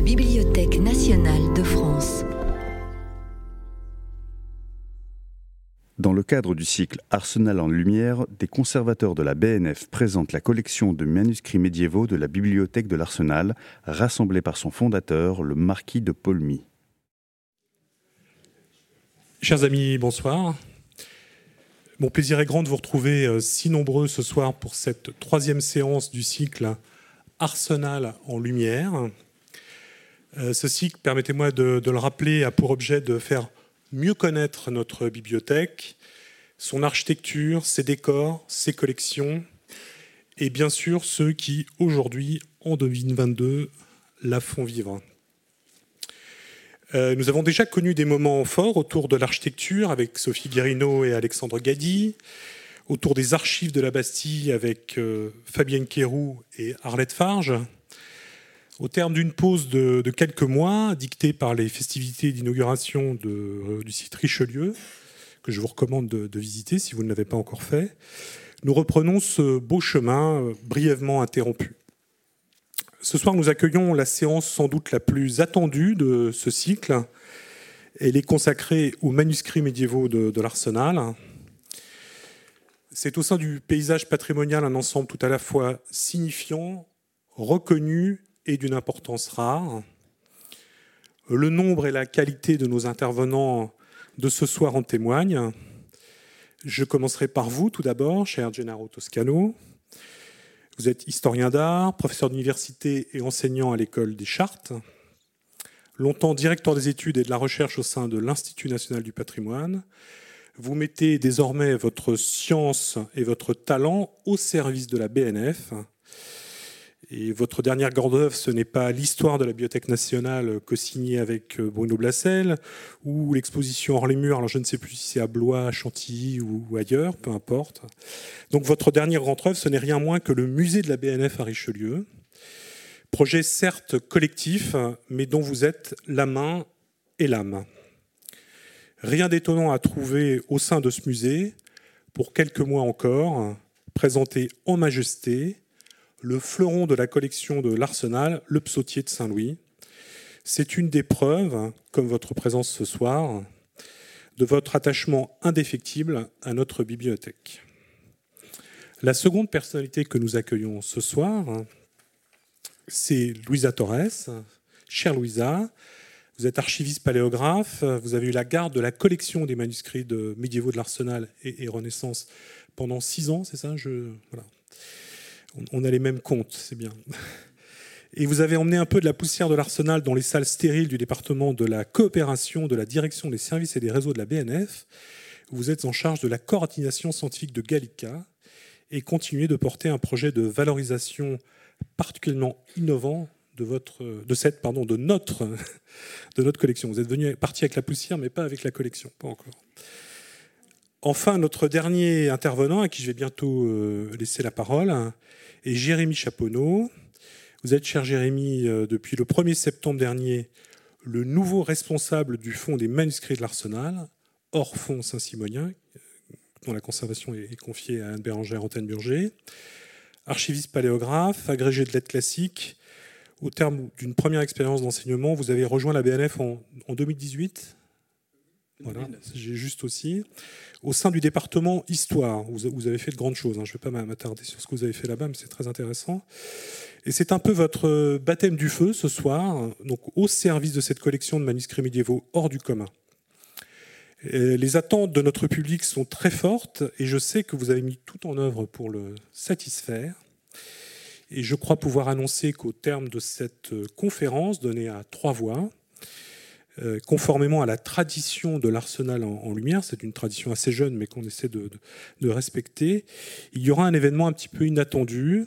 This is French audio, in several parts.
la Bibliothèque nationale de France. Dans le cadre du cycle Arsenal en lumière, des conservateurs de la BNF présentent la collection de manuscrits médiévaux de la Bibliothèque de l'Arsenal, rassemblée par son fondateur, le marquis de Paulmy. Chers amis, bonsoir. Mon plaisir est grand de vous retrouver euh, si nombreux ce soir pour cette troisième séance du cycle Arsenal en lumière. Euh, ce cycle, permettez-moi de, le rappeler, a pour objet de faire mieux connaître notre bibliothèque, son architecture, ses décors, ses collections, et bien sûr ceux qui, aujourd'hui, en 2022, la font vivre. Euh, nous avons déjà connu des moments forts autour de l'architecture avec Sophie Guérino et Alexandre Gadi, autour des archives de la Bastille avec euh, Fabienne Quéroux et Arlette Farge. Au terme d'une pause de, quelques mois, dictée par les festivités d'inauguration euh, du site Richelieu, que je vous recommande de, visiter si vous ne l'avez pas encore fait, nous reprenons ce beau chemin brièvement interrompu. Ce soir, nous accueillons la séance sans doute la plus attendue de ce cycle. Elle est consacrée aux manuscrits médiévaux de, l'Arsenal. C'est au sein du paysage patrimonial un ensemble tout à la fois signifiant, reconnu d'une importance rare. Le nombre et la qualité de nos intervenants de ce soir en témoignent. Je commencerai par vous tout d'abord, cher Gennaro Toscano. Vous êtes historien d'art, professeur d'université et enseignant à l'école des Chartes, longtemps directeur des études et de la recherche au sein de l'Institut national du patrimoine. Vous mettez désormais votre science et votre talent au service de la BNF et votre dernière grande œuvre, ce n'est pas l'histoire de la Bibliothèque nationale co-signée avec euh, Bruno Blassel, ou l'exposition hors les murs, alors je ne sais plus si c'est à Blois, à Chantilly ou ailleurs, peu importe. Donc votre dernière grande œuvre, ce n'est rien moins que le musée de la BNF à Richelieu. Projet certes collectif, mais dont vous êtes la main et l'âme. Rien d'étonnant à trouver au sein de ce musée, pour quelques mois encore, présenté en majesté, le fleuron de la collection de l'Arsenal, le psautier de Saint-Louis. C'est une des preuves, comme votre présence ce soir, de votre attachement indéfectible à notre bibliothèque. La seconde personnalité que nous accueillons ce soir, c'est Louisa Torres. Chère Louisa, vous êtes archiviste paléographe, vous avez eu la garde de la collection des manuscrits de médiévaux de l'Arsenal et, Renaissance pendant six ans, c'est ça? On a les mêmes comptes, c'est bien. Et vous avez emmené un peu de la poussière de l'arsenal dans les salles stériles du département de la coopération, de la direction des services et des réseaux de la BNF. Vous êtes en charge de la coordination scientifique de Gallica et continuez de porter un projet de valorisation particulièrement innovant de, notre collection. Vous êtes venu parti avec la poussière, mais pas avec la collection, pas encore. Enfin, notre dernier intervenant, à qui je vais bientôt euh, laisser la parole, est Jérémy Chaponneau. Vous êtes, cher Jérémy, euh, depuis le 1er septembre dernier, le nouveau responsable du fonds des manuscrits de l'Arsenal, hors fonds Saint-Simonien, euh, dont la conservation est confiée à Anne Bérangère Antenne-Burger. Archiviste paléographe, agrégé de lettres classiques, au terme d'une première expérience d'enseignement, vous avez rejoint la BNF en 2018 voilà, j'ai juste aussi. Au sein du département Histoire, vous avez fait de grandes choses. Hein. Je ne vais pas m'attarder sur ce que vous avez fait là-bas, mais c'est très intéressant. Et c'est un peu votre baptême du feu ce soir, donc au service de cette collection de manuscrits médiévaux hors du commun. les attentes de notre public sont très fortes et je sais que vous avez mis tout en œuvre pour le satisfaire. Et je crois pouvoir annoncer qu'au terme de cette conférence donnée à trois voix, euh, conformément à la tradition de l'arsenal en, lumière, c'est une tradition assez jeune mais qu'on essaie de, respecter, il y aura un événement un petit peu inattendu.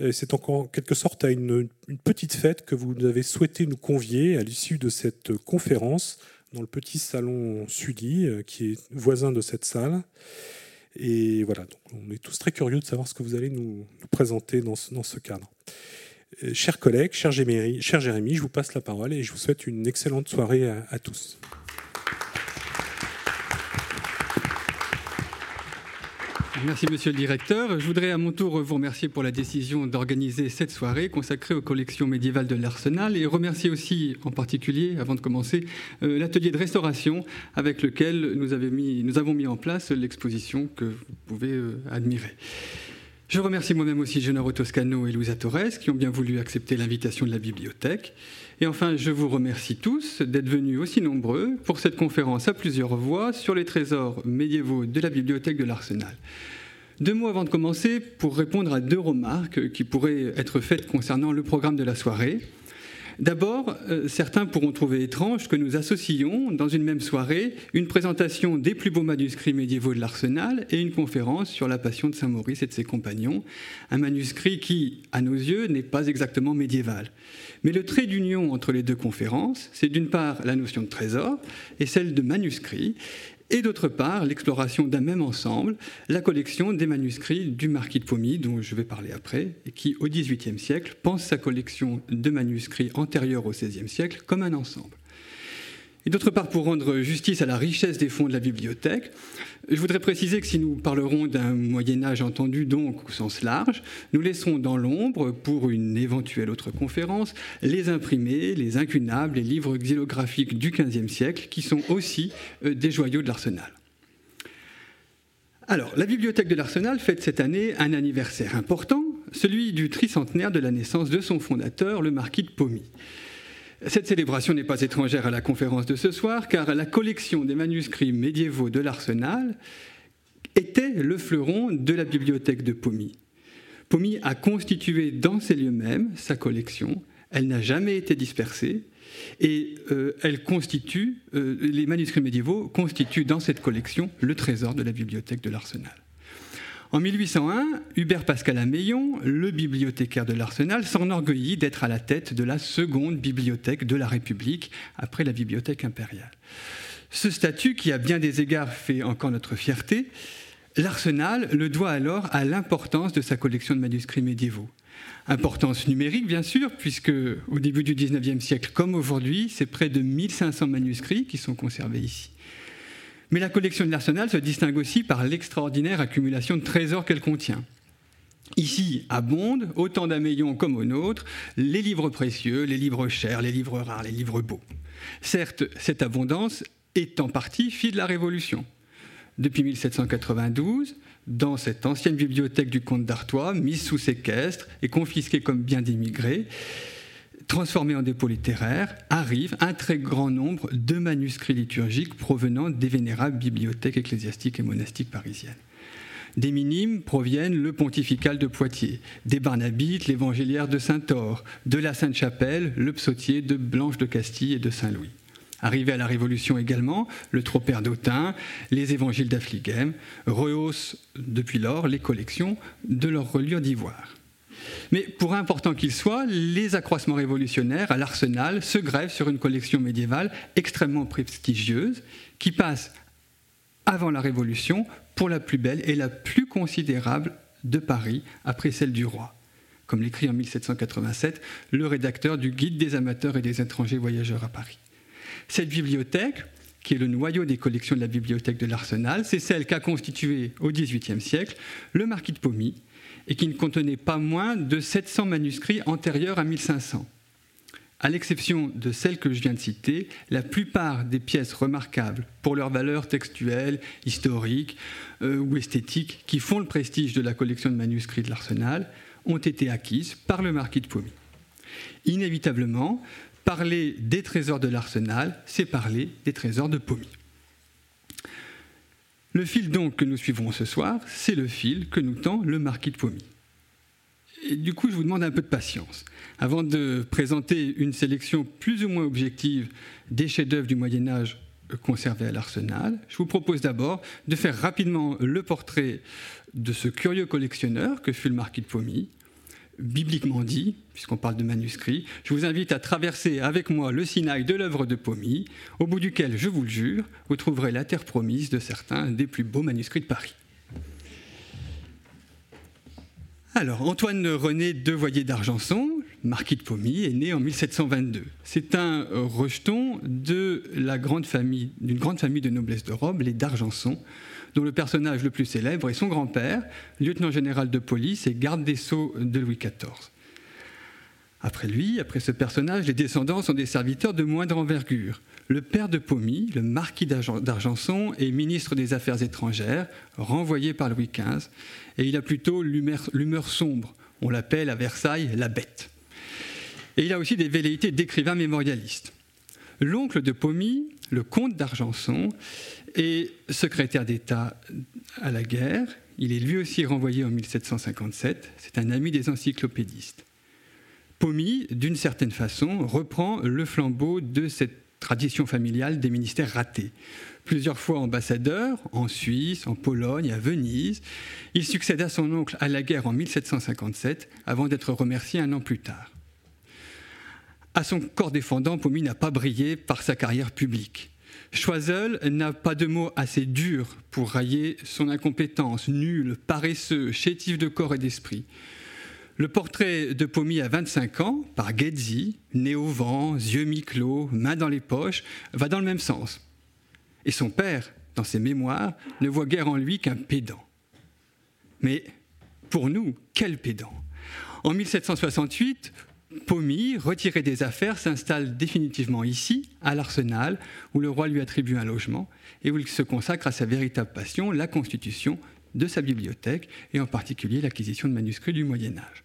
Euh, c'est en quelque sorte à une, petite fête que vous avez souhaité nous convier à l'issue de cette conférence dans le petit salon Sully, euh, qui est voisin de cette salle. Et voilà, donc on est tous très curieux de savoir ce que vous allez nous, présenter dans ce cadre. Euh, chers collègues, cher Jérémy, cher je vous passe la parole et je vous souhaite une excellente soirée à, tous. Merci Monsieur le Directeur. Je voudrais à mon tour vous remercier pour la décision d'organiser cette soirée consacrée aux collections médiévales de l'Arsenal et remercier aussi en particulier, avant de commencer, euh, l'atelier de restauration avec lequel nous avons mis en place l'exposition que vous pouvez euh, admirer. Je remercie moi-même aussi Gennaro Toscano et Louisa Torres qui ont bien voulu accepter l'invitation de la bibliothèque. Et enfin, je vous remercie tous d'être venus aussi nombreux pour cette conférence à plusieurs voix sur les trésors médiévaux de la bibliothèque de l'Arsenal. Deux mots avant de commencer pour répondre à deux remarques qui pourraient être faites concernant le programme de la soirée. D'abord, euh, certains pourront trouver étrange que nous associons dans une même soirée une présentation des plus beaux manuscrits médiévaux de l'Arsenal et une conférence sur la passion de Saint Maurice et de ses compagnons, un manuscrit qui, à nos yeux, n'est pas exactement médiéval. Mais le trait d'union entre les deux conférences, c'est d'une part la notion de trésor et celle de manuscrit, et d'autre part l'exploration d'un même ensemble, la collection des manuscrits du marquis de Pomy, dont je vais parler après, et qui, au XVIIIe siècle, pense sa collection de manuscrits antérieurs au XVIe siècle comme un ensemble. Et d'autre part, pour rendre justice à la richesse des fonds de la bibliothèque, je voudrais préciser que si nous parlerons d'un Moyen Âge entendu donc au sens large, nous laisserons dans l'ombre, pour une éventuelle autre conférence, les imprimés, les incunables, les livres xylographiques du XVe siècle, qui sont aussi euh, des joyaux de l'Arsenal. Alors, la bibliothèque de l'Arsenal fête cette année un anniversaire important, celui du tricentenaire de la naissance de son fondateur, le marquis de Pomy. Cette célébration n'est pas étrangère à la conférence de ce soir, car la collection des manuscrits médiévaux de l'Arsenal était le fleuron de la bibliothèque de Pomy. Pomy a constitué dans ces lieux mêmes sa collection. Elle n'a jamais été dispersée et euh, euh, les manuscrits médiévaux constituent dans cette collection le trésor de la bibliothèque de l'Arsenal. En 1801, Hubert Pascal Ameillon, le bibliothécaire de l'Arsenal, s'enorgueillit d'être à la tête de la seconde bibliothèque de la République, après la bibliothèque impériale. Ce statut, qui a bien des égards fait encore notre fierté, l'Arsenal le doit alors à l'importance de sa collection de manuscrits médiévaux. Importance numérique, bien sûr, puisque au début du XIXe siècle, comme aujourd'hui, c'est près de 1500 manuscrits qui sont conservés ici. Mais la collection de l'Arsenal se distingue aussi par l'extraordinaire accumulation de trésors qu'elle contient. Ici abondent, autant d'amélions comme au nôtre, les livres précieux, les livres chers, les livres rares, les livres beaux. Certes, cette abondance est en partie fille de la Révolution. Depuis 1792, dans cette ancienne bibliothèque du comte d'Artois, mise sous séquestre et confisquée comme bien d'immigrés, transformé en dépôt littéraire, arrive un très grand nombre de manuscrits liturgiques provenant des vénérables bibliothèques ecclésiastiques et monastiques parisiennes. Des minimes proviennent le pontifical de Poitiers, des Barnabites, l'évangéliaire de Saint-Or, de la Sainte-Chapelle, le psautier de Blanche de Castille et de Saint-Louis. Arrivé à la Révolution également, le Tropère d'Autun, les évangiles d'Affligem rehaussent depuis lors les collections de leurs reliures d'ivoire. Mais pour important qu'il soit, les accroissements révolutionnaires à l'arsenal se grèvent sur une collection médiévale extrêmement prestigieuse qui passe avant la Révolution pour la plus belle et la plus considérable de Paris après celle du roi, comme l'écrit en 1787 le rédacteur du Guide des amateurs et des étrangers voyageurs à Paris. Cette bibliothèque, qui est le noyau des collections de la bibliothèque de l'Arsenal, c'est celle qu'a constituée au XVIIIe siècle le marquis de Pomy, et qui ne contenait pas moins de 700 manuscrits antérieurs à 1500. À l'exception de celles que je viens de citer, la plupart des pièces remarquables pour leur valeur textuelle, historique euh, ou esthétique qui font le prestige de la collection de manuscrits de l'Arsenal ont été acquises par le marquis de Pomy. Inévitablement, parler des trésors de l'Arsenal, c'est parler des trésors de Pomy. Le fil donc que nous suivrons ce soir, c'est le fil que nous tend le marquis de Pomy. Du coup, je vous demande un peu de patience. Avant de présenter une sélection plus ou moins objective des chefs-d'œuvre du Moyen Âge conservés à l'Arsenal, je vous propose d'abord de faire rapidement le portrait de ce curieux collectionneur que fut le marquis de Pomy, bibliquement dit, puisqu'on parle de manuscrits, je vous invite à traverser avec moi le Sinaï de l'œuvre de Pomy, au bout duquel, je vous le jure, vous trouverez la terre promise de certains des plus beaux manuscrits de Paris. Alors, Antoine René Devoyer d'Argenson, marquis de Pomy, est né en 1722. C'est un rejeton de la grande famille, d'une grande famille de noblesse de robe, les d'Argenson, dont le personnage le plus célèbre est son grand-père, lieutenant général de police et garde des sceaux de Louis XIV. Après lui, après ce personnage, les descendants sont des serviteurs de moindre envergure. Le père de Pommy, le marquis d'Argenson, est ministre des Affaires étrangères, renvoyé par Louis XV, et il a plutôt l'humeur sombre. On l'appelle à Versailles la bête. Et il a aussi des velléités d'écrivain mémorialiste. L'oncle de Pommy, le comte d'Argenson, est secrétaire d'État à la guerre. Il est lui aussi renvoyé en 1757. C'est un ami des encyclopédistes. Pommy, d'une certaine façon, reprend le flambeau de cette tradition familiale des ministères ratés. Plusieurs fois ambassadeur en Suisse, en Pologne, à Venise, il succède à son oncle à la guerre en 1757 avant d'être remercié un an plus tard. À son corps défendant, Pommy n'a pas brillé par sa carrière publique. Choiseul n'a pas de mots assez durs pour railler son incompétence, nul, paresseux, chétif de corps et d'esprit. Le portrait de Pommy à 25 ans, par Ghezzi, né au vent, yeux mi-clos, mains dans les poches, va dans le même sens. Et son père, dans ses mémoires, ne voit guère en lui qu'un pédant. Mais pour nous, quel pédant? En 1768, Pommy, retiré des affaires, s'installe définitivement ici, à l'Arsenal, où le roi lui attribue un logement et où il se consacre à sa véritable passion, la constitution de sa bibliothèque, et en particulier l'acquisition de manuscrits du Moyen Âge.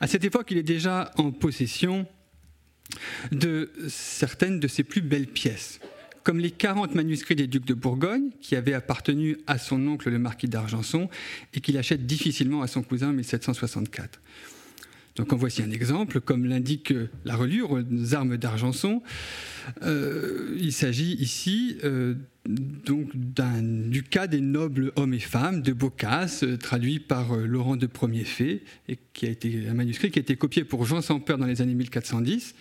À cette époque, il est déjà en possession de certaines de ses plus belles pièces, comme les 40 manuscrits des ducs de Bourgogne, qui avaient appartenu à son oncle le marquis d'Argenson et qu'il achète difficilement à son cousin en 1764. Donc en voici un exemple, comme l'indique la reliure aux armes d'Argenson. Euh, il s'agit ici euh, donc du cas des nobles hommes et femmes de Boccace, euh, traduit par Laurent de Premier Fait, et qui a été un manuscrit qui a été copié pour Jean sans peur dans les années 1410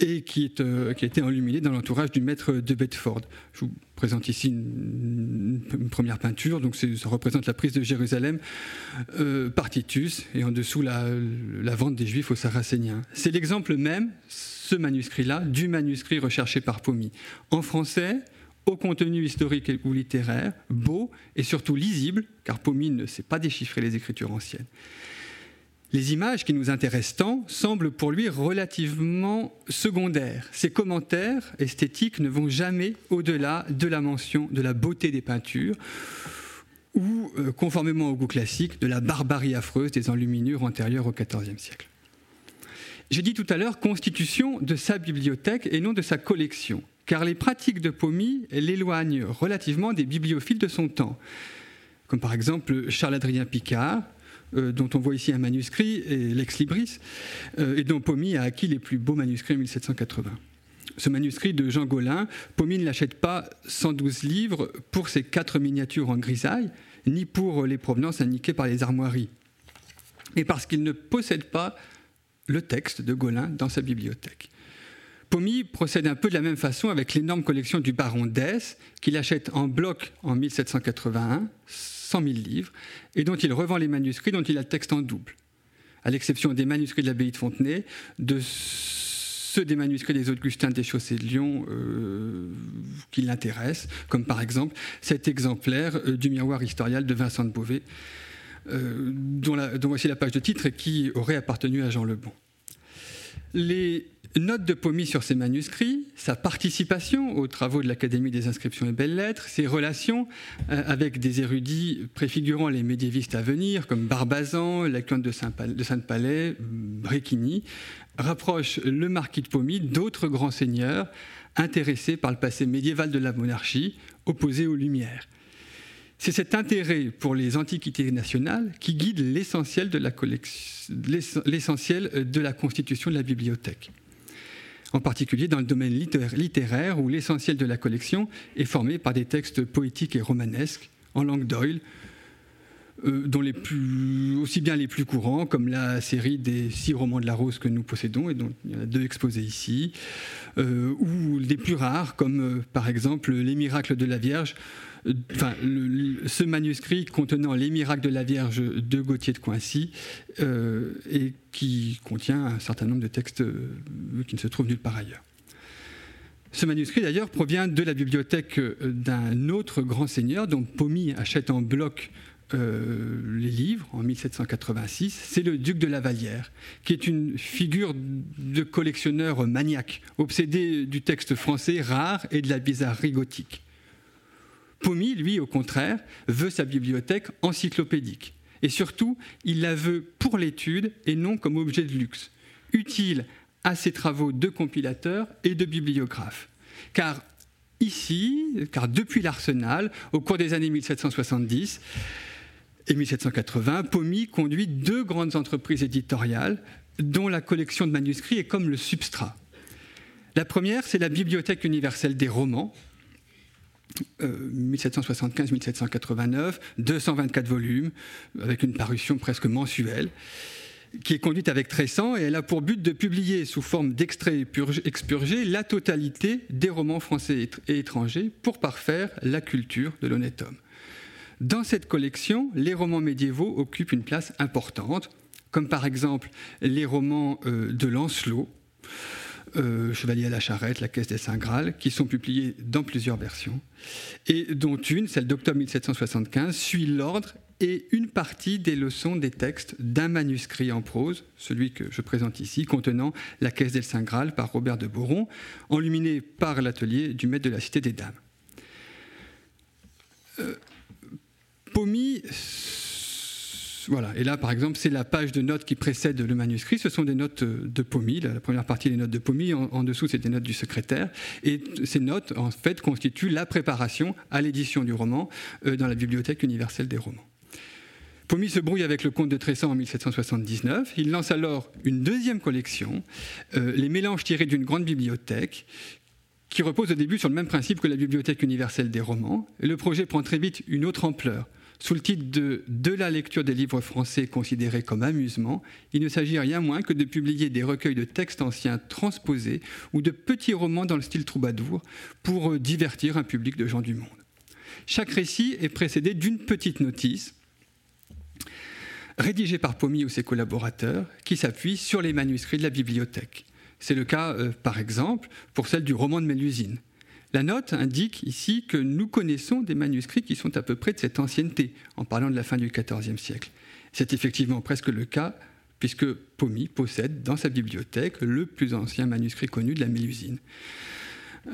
et euh, qui a été enluminé dans l'entourage du maître de Bedford. Je vous présente ici une, première peinture, donc ça représente la prise de Jérusalem euh, par Titus, et en dessous la, la vente des Juifs aux Saracéniens. C'est l'exemple même, ce manuscrit-là, du manuscrit recherché par Pommy. En français, au contenu historique ou littéraire, beau et surtout lisible, car Pommy ne sait pas déchiffrer les écritures anciennes. Les images qui nous intéressent tant semblent pour lui relativement secondaires. Ses commentaires esthétiques ne vont jamais au-delà de la mention de la beauté des peintures ou, euh, conformément au goût classique, de la barbarie affreuse des enluminures antérieures au XIVe siècle. J'ai dit tout à l'heure constitution de sa bibliothèque et non de sa collection, car les pratiques de Pommy l'éloignent relativement des bibliophiles de son temps, comme par exemple Charles-Adrien Picard, euh, dont on voit ici un manuscrit, et Lex Libris, euh, et dont Pommy a acquis les plus beaux manuscrits en 1780. Ce manuscrit de Jean Gaulin, Pommy ne l'achète pas 112 livres pour ses quatre miniatures en grisaille, ni pour les provenances indiquées par les armoiries, mais parce qu'il ne possède pas le texte de Gaulin dans sa bibliothèque. Pommy procède un peu de la même façon avec l'énorme collection du baron Dess, qu'il achète en bloc en 1781, 100 000 livres, et dont il revend les manuscrits dont il a le texte en double, à l'exception des manuscrits de l'abbaye de Fontenay, de ceux des manuscrits des Augustins des Chaussées de Lyon euh, qui l'intéressent, comme par exemple cet exemplaire euh, du miroir historial de Vincent de Beauvais, euh, dont, dont, voici la page de titre et qui aurait appartenu à Jean Lebon. Les note de Pommy sur ses manuscrits, sa participation aux travaux de l'Académie des inscriptions et belles-lettres, ses relations euh, avec des érudits préfigurant les médiévistes à venir, comme Barbazan, la de Sainte-Palais, Bréquigny, rapprochent le marquis de Pommy d'autres grands seigneurs intéressés par le passé médiéval de la monarchie, opposés aux Lumières. C'est cet intérêt pour les antiquités nationales qui guide l'essentiel de la constitution de la bibliothèque en particulier dans le domaine littéraire où l'essentiel de la collection est formé par des textes poétiques et romanesques en langue d'oil, euh, dont aussi bien les plus courants, comme la série des six romans de la rose que nous possédons, et dont il y en a deux exposés ici, euh, ou des plus rares, comme euh, par exemple Les miracles de la Vierge, enfin, ce manuscrit contenant les miracles de la Vierge de Gauthier de Coincy euh, et qui contient un certain nombre de textes euh, qui ne se trouvent nulle part ailleurs. Ce manuscrit d'ailleurs provient de la bibliothèque euh, d'un autre grand seigneur dont Pomy achète en bloc les livres en 1786, c'est le duc de la Vallière, qui est une figure de collectionneur maniaque, obsédé du texte français rare et de la bizarrerie gothique. Pomy, lui, au contraire, veut sa bibliothèque encyclopédique. Et surtout, il la veut pour l'étude et non comme objet de luxe, utile à ses travaux de compilateur et de bibliographe. Car ici, car depuis l'Arsenal, au cours des années 1770, et 1780, Pomy conduit deux grandes entreprises éditoriales dont la collection de manuscrits est comme le substrat. La première, c'est la Bibliothèque universelle des romans, 1775-1789, euh, 224 volumes, avec une parution presque mensuelle, qui est conduite avec Tressan, et elle a pour but de publier sous forme d'extraits expurgés la totalité des romans français et étrangers pour parfaire la culture de l'honnête homme. Dans cette collection, les romans médiévaux occupent une place importante, comme par exemple les romans euh, de Lancelot, euh, Chevalier à la charrette, La caisse des Saints Graal, qui sont publiés dans plusieurs versions, et dont une, celle d'octobre 1775, suit l'ordre et une partie des leçons des textes d'un manuscrit en prose, celui que je présente ici, contenant La caisse des Saints Graal par Robert de Boron, enluminé par l'atelier du maître de la Cité des Dames. Euh, voilà, et là par exemple, c'est la page de notes qui précède le manuscrit, ce sont des notes de Pomy, la première partie des notes de Pomy, en, dessous c'est des notes du secrétaire, et ces notes en fait constituent la préparation à l'édition du roman euh, dans la Bibliothèque universelle des romans. Pomy se brouille avec le comte de Tressan en 1779. Il lance alors une deuxième collection, euh, les mélanges tirés d'une grande bibliothèque, qui repose au début sur le même principe que la Bibliothèque universelle des romans. Le projet prend très vite une autre ampleur. Sous le titre de De la lecture des livres français considérés comme amusement, il ne s'agit rien moins que de publier des recueils de textes anciens transposés ou de petits romans dans le style troubadour pour euh, divertir un public de gens du monde. Chaque récit est précédé d'une petite notice rédigée par Pomy ou ses collaborateurs qui s'appuie sur les manuscrits de la bibliothèque. C'est le cas, euh, par exemple, pour celle du roman de Mélusine. La note indique ici que nous connaissons des manuscrits qui sont à peu près de cette ancienneté, en parlant de la fin du XIVe siècle. C'est effectivement presque le cas, puisque Pomy possède dans sa bibliothèque le plus ancien manuscrit connu de la Mélusine.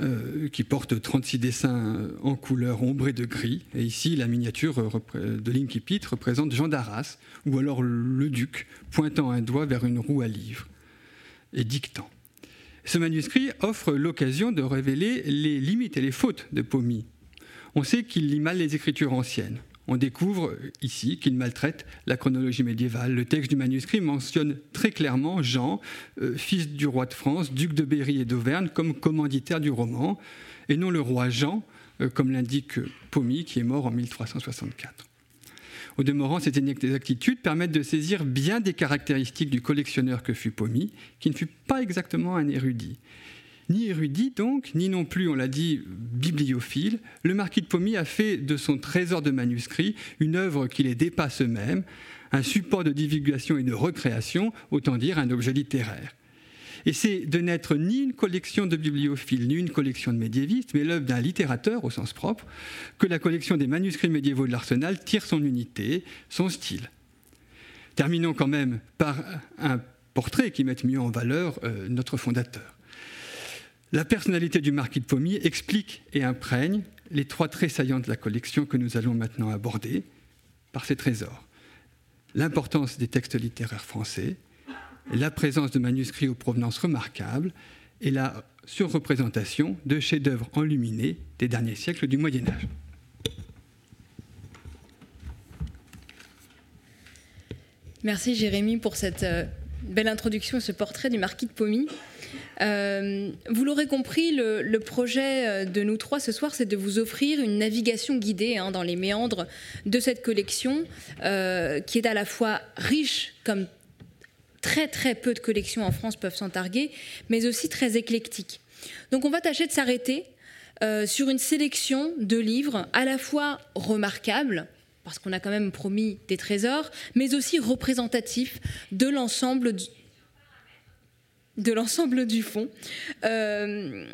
Euh, qui porte 36 dessins en couleur ombrée de gris. Et ici, la miniature de l'Inkipit représente Jean d'Arras, ou alors le duc, pointant un doigt vers une roue à livres et dictant. Ce manuscrit offre l'occasion de révéler les limites et les fautes de Pomy. On sait qu'il lit mal les écritures anciennes. On découvre ici qu'il maltraite la chronologie médiévale. Le texte du manuscrit mentionne très clairement Jean, euh, fils du roi de France, duc de Berry et d'Auvergne, comme commanditaire du roman, et non le roi Jean, euh, comme l'indique Pomy, qui est mort en 1364. Au demeurant, ces inexactitudes permettent de saisir bien des caractéristiques du collectionneur que fut Pomy, qui ne fut pas exactement un érudit. Ni érudit donc, ni non plus, on l'a dit, bibliophile, le marquis de Pomy a fait de son trésor de manuscrits une œuvre qui les dépasse eux-mêmes, un support de divulgation et de recréation, autant dire un objet littéraire. Et c'est de n'être ni une collection de bibliophiles, ni une collection de médiévistes, mais l'œuvre d'un littérateur au sens propre, que la collection des manuscrits médiévaux de l'Arsenal tire son unité, son style. Terminons quand même par un portrait qui met mieux en valeur euh, notre fondateur. La personnalité du marquis de Pommier explique et imprègne les trois traits saillants de la collection que nous allons maintenant aborder par ses trésors. L'importance des textes littéraires français, la présence de manuscrits aux provenances remarquables et la surreprésentation de chefs-d'œuvre enluminés des derniers siècles du Moyen Âge. Merci Jérémy pour cette euh, belle introduction et ce portrait du marquis de Pomy. Euh, vous l'aurez compris, le, projet euh, de nous trois ce soir, c'est de vous offrir une navigation guidée hein, dans les méandres de cette collection, qui est à la fois riche comme très très peu de collections en France peuvent s'en targuer, mais aussi très éclectique. Donc on va tâcher de s'arrêter euh, sur une sélection de livres à la fois remarquables, parce qu'on a quand même promis des trésors, mais aussi représentatifs de l'ensemble du, de l'ensemble du fond. Euh,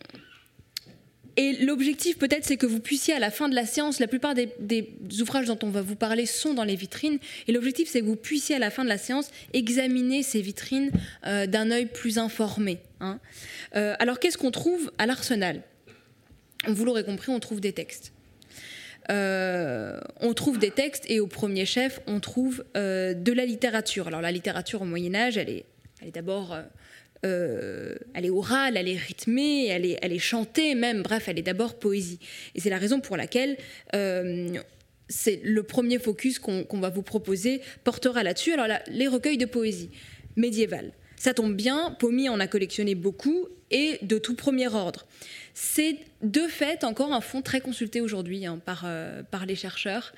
et l'objectif peut-être c'est que vous puissiez à la fin de la séance, la plupart des, ouvrages dont on va vous parler sont dans les vitrines, et l'objectif c'est que vous puissiez à la fin de la séance examiner ces vitrines euh, d'un œil plus informé. Hein. Euh, alors qu'est-ce qu'on trouve à l'arsenal? Vous l'aurez compris, on trouve des textes. Euh, on trouve des textes et au premier chef, on trouve de la littérature. Alors la littérature au Moyen Âge, elle est, elle est d'abord euh, elle est orale, elle est rythmée, elle est, elle est chantée même, bref, elle est d'abord poésie. Et c'est la raison pour laquelle euh, c'est le premier focus qu'on va vous proposer portera là-dessus. Alors là, les recueils de poésie médiévale. Ça tombe bien, Pomy en a collectionné beaucoup et de tout premier ordre. C'est de fait encore un fonds très consulté aujourd'hui hein, par, euh, par les chercheurs.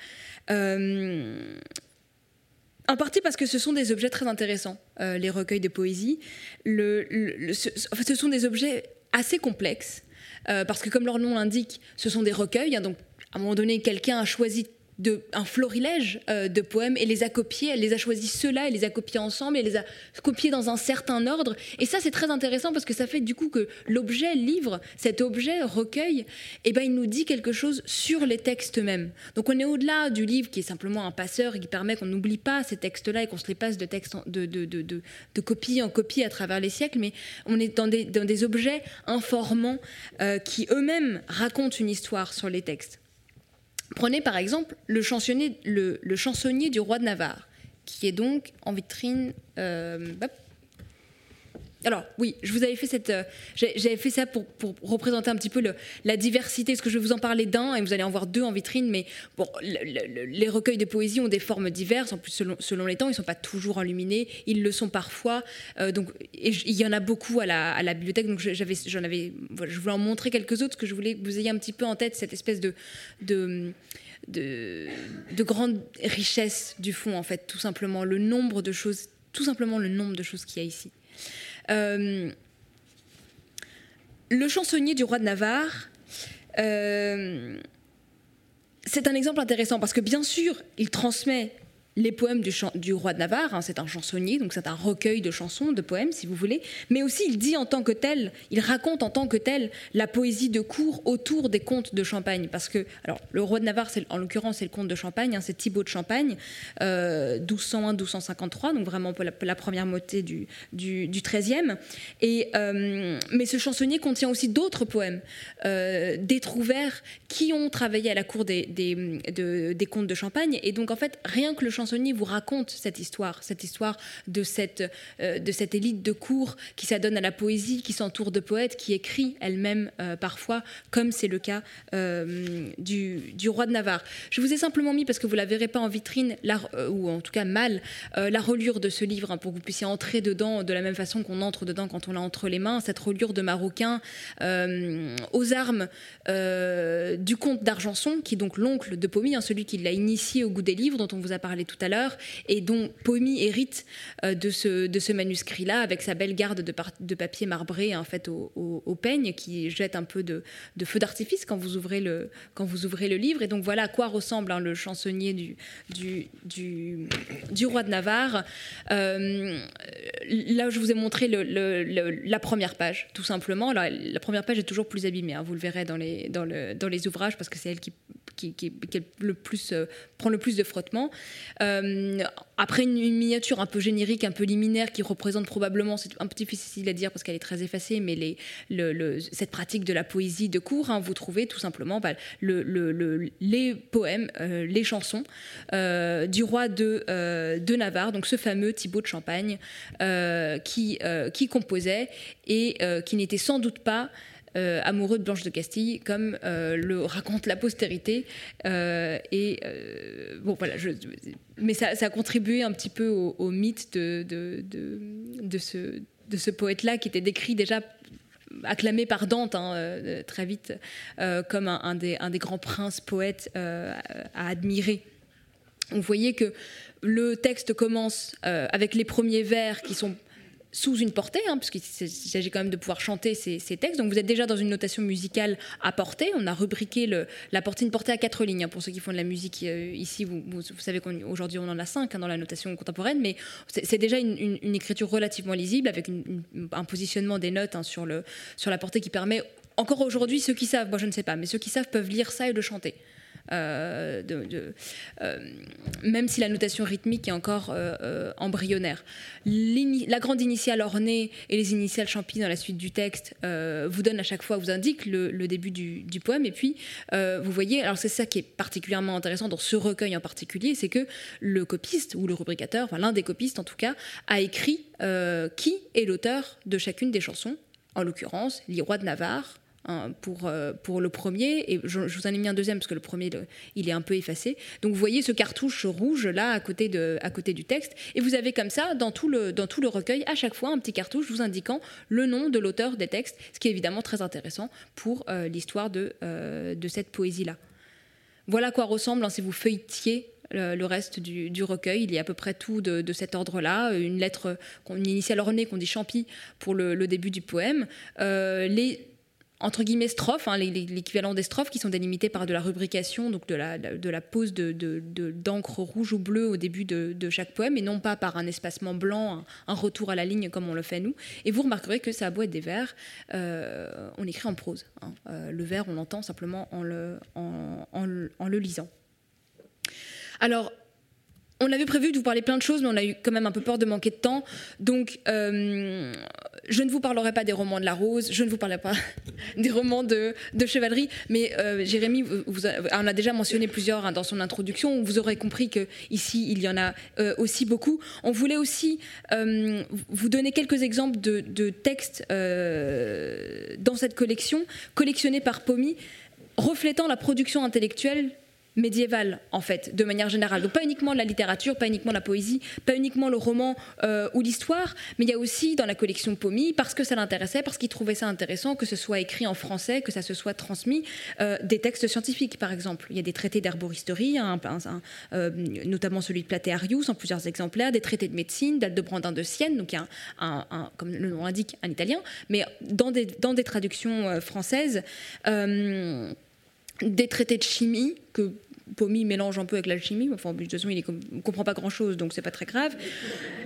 En partie parce que ce sont des objets très intéressants, euh, les recueils de poésie. ce, sont des objets assez complexes, euh, parce que comme leur nom l'indique, ce sont des recueils. Hein, donc, à un moment donné, quelqu'un a choisi un florilège euh, de poèmes et les a copiés. Elle les a choisis ceux-là, elle les a copiés ensemble, elle les a copiés dans un certain ordre. Et ça, c'est très intéressant parce que ça fait du coup que l'objet livre, cet objet recueil, eh ben, il nous dit quelque chose sur les textes mêmes. Donc on est au-delà du livre qui est simplement un passeur et qui permet qu'on n'oublie pas ces textes-là et qu'on se les passe de, de, de, de, de, copie en copie à travers les siècles, mais on est dans des, dans des objets informant euh, qui eux-mêmes racontent une histoire sur les textes. Prenez par exemple le chansonnier, du roi de Navarre, qui est donc en vitrine. Euh, alors oui, je vous avais fait cette, euh, j'avais fait ça pour, représenter un petit peu la diversité, parce que je vais vous en parler d'un et vous allez en voir deux en vitrine, mais bon, les recueils de poésie ont des formes diverses, en plus selon, les temps, ils ne sont pas toujours illuminés, ils le sont parfois, euh, donc il y en a beaucoup à la, bibliothèque, donc j'avais, j'en avais, je voulais en montrer quelques autres, parce que je voulais que vous ayez un petit peu en tête cette espèce de, de grande richesse du fond, en fait, tout simplement, le nombre de choses, tout simplement le nombre de choses qu'il y a ici. Euh, le chansonnier du roi de Navarre, euh, c'est un exemple intéressant parce que bien sûr, il transmet les poèmes du, roi de Navarre, hein, c'est un chansonnier, donc c'est un recueil de chansons, de poèmes, si vous voulez, mais aussi il dit en tant que tel, il raconte en tant que tel la poésie de cour autour des contes de Champagne, parce que, alors, le roi de Navarre, en l'occurrence, c'est le comte de Champagne, hein, c'est Thibaut de Champagne, 1201-1253, euh, donc vraiment la, première moitié du, du, XIIIe, et, euh, mais ce chansonnier contient aussi d'autres poèmes, euh, des qui ont travaillé à la cour des, des, des contes de Champagne, et donc en fait, rien que le chansonnier chansonnier vous raconte cette histoire, cette histoire de cette, euh, de cette élite de cour qui s'adonne à la poésie, qui s'entoure de poètes, qui écrit elle-même euh, parfois, comme c'est le cas euh, du, du, roi de Navarre. Je vous ai simplement mis, parce que vous ne la verrez pas en vitrine, ou en tout cas mal, la reliure de ce livre, hein, pour que vous puissiez entrer dedans de la même façon qu'on entre dedans quand on l'a entre les mains, cette reliure de Marocain aux armes du comte d'Argenson, qui est donc l'oncle de Pomy, hein, celui qui l'a initié au goût des livres, dont on vous a parlé tout à l'heure, et dont Pomy hérite euh, de ce, manuscrit-là, avec sa belle garde de, papier marbré en fait au, peigne, qui jette un peu de, de feu d'artifice quand, vous ouvrez le, quand vous ouvrez le livre. Et donc voilà à quoi ressemble hein, le chansonnier du, roi de Navarre. Euh, là, je vous ai montré la première page, tout simplement. La, première page est toujours plus abîmée, hein, vous le verrez dans les ouvrages, parce que c'est elle qui qui, euh, prend le plus de frottement. Euh, après une, miniature un peu générique, un peu liminaire, qui représente probablement, c'est un petit difficile à dire parce qu'elle est très effacée, mais cette pratique de la poésie de cours, hein, vous trouvez tout simplement bah, les poèmes, euh, les chansons du roi de, Navarre, donc ce fameux Thibaut de Champagne, qui composait et qui n'était sans doute pas euh, amoureux de Blanche de Castille, comme euh, le raconte la postérité. Euh, et bon, voilà, mais ça, a contribué un petit peu au, mythe de, ce, poète-là qui était décrit déjà acclamé par Dante hein, très vite comme un, des, grands princes poètes à admirer. Vous voyez que le texte commence avec les premiers vers qui sont sous une portée, hein, puisqu'il s'agit quand même de pouvoir chanter ces, textes. Donc vous êtes déjà dans une notation musicale à portée. On a rubriqué la portée, une portée à quatre lignes. Hein, pour ceux qui font de la musique euh, ici, vous, savez qu'aujourd'hui on en a cinq hein, dans la notation contemporaine, mais c'est déjà une, écriture relativement lisible avec un positionnement des notes le, sur la portée qui permet encore aujourd'hui, ceux qui savent, moi je ne sais pas, mais ceux qui savent peuvent lire ça et le chanter. Euh, euh, même si la notation rythmique est encore euh, embryonnaire. La grande initiale ornée et les initiales champies dans la suite du texte vous donnent à chaque fois, vous indiquent le, début du, poème. Et puis, vous voyez, alors c'est ça qui est particulièrement intéressant dans ce recueil en particulier, c'est que le copiste ou le rubricateur, enfin l'un des copistes en tout cas, a écrit qui est l'auteur de chacune des chansons, en l'occurrence l'Irois de Navarre, Hein, pour, euh, pour le premier, et je, vous en ai mis un deuxième parce que le premier, il est un peu effacé. Donc vous voyez ce cartouche rouge là à côté, du texte, et vous avez comme ça dans tout, le, recueil à chaque fois un petit cartouche vous indiquant le nom de l'auteur des textes, ce qui est évidemment très intéressant pour euh, l'histoire de, euh, de cette poésie-là. Voilà à quoi ressemble hein, si vous feuilletiez le, reste du, recueil. Il y a à peu près tout de, cet ordre-là. Une lettre, une initiale ornée qu'on dit champi pour le, le, début du poème. les entre guillemets strophes, hein, l'équivalent des strophes qui sont délimitées par de la rubrication, donc de la, pose d'encre de, rouge ou bleue au début de, chaque poème, et non pas par un espacement blanc, un, retour à la ligne comme on le fait nous. Et vous remarquerez que ça a beau être des vers, euh, on écrit en prose. Hein. Euh, le vers, on l'entend simplement en le, en, en le lisant. Alors, on avait prévu de vous parler plein de choses, mais on a eu quand même un peu peur de manquer de temps. Donc, euh, je ne vous parlerai pas des romans de la Rose, je ne vous parlerai pas des romans de, chevalerie, mais euh, Jérémy vous en a déjà mentionné plusieurs hein, dans son introduction. Vous aurez compris que ici il y en a euh, aussi beaucoup. On voulait aussi vous donner quelques exemples de, de textes dans cette collection, collectionnés par Pomi, reflétant la production intellectuelle médiévale, en fait, de manière générale. Donc pas uniquement la littérature, pas uniquement la poésie, pas uniquement le roman euh, ou l'histoire, mais il y a aussi dans la collection Pomi, parce que ça l'intéressait, parce qu'il trouvait ça intéressant, que ce soit écrit en français, que ça se soit transmis, euh, des textes scientifiques, par exemple. Il y a des traités d'herboristerie, hein, euh, notamment celui de Platearius en plusieurs exemplaires, des traités de médecine, d'Aldebrandin de Sienne, donc il y a un, comme le nom l'indique, un italien, mais dans des, dans des traductions françaises des traités de chimie que Pomi mélange un peu avec l'alchimie. Enfin, de toute façon, il ne comprend pas grand-chose, donc c'est pas très grave.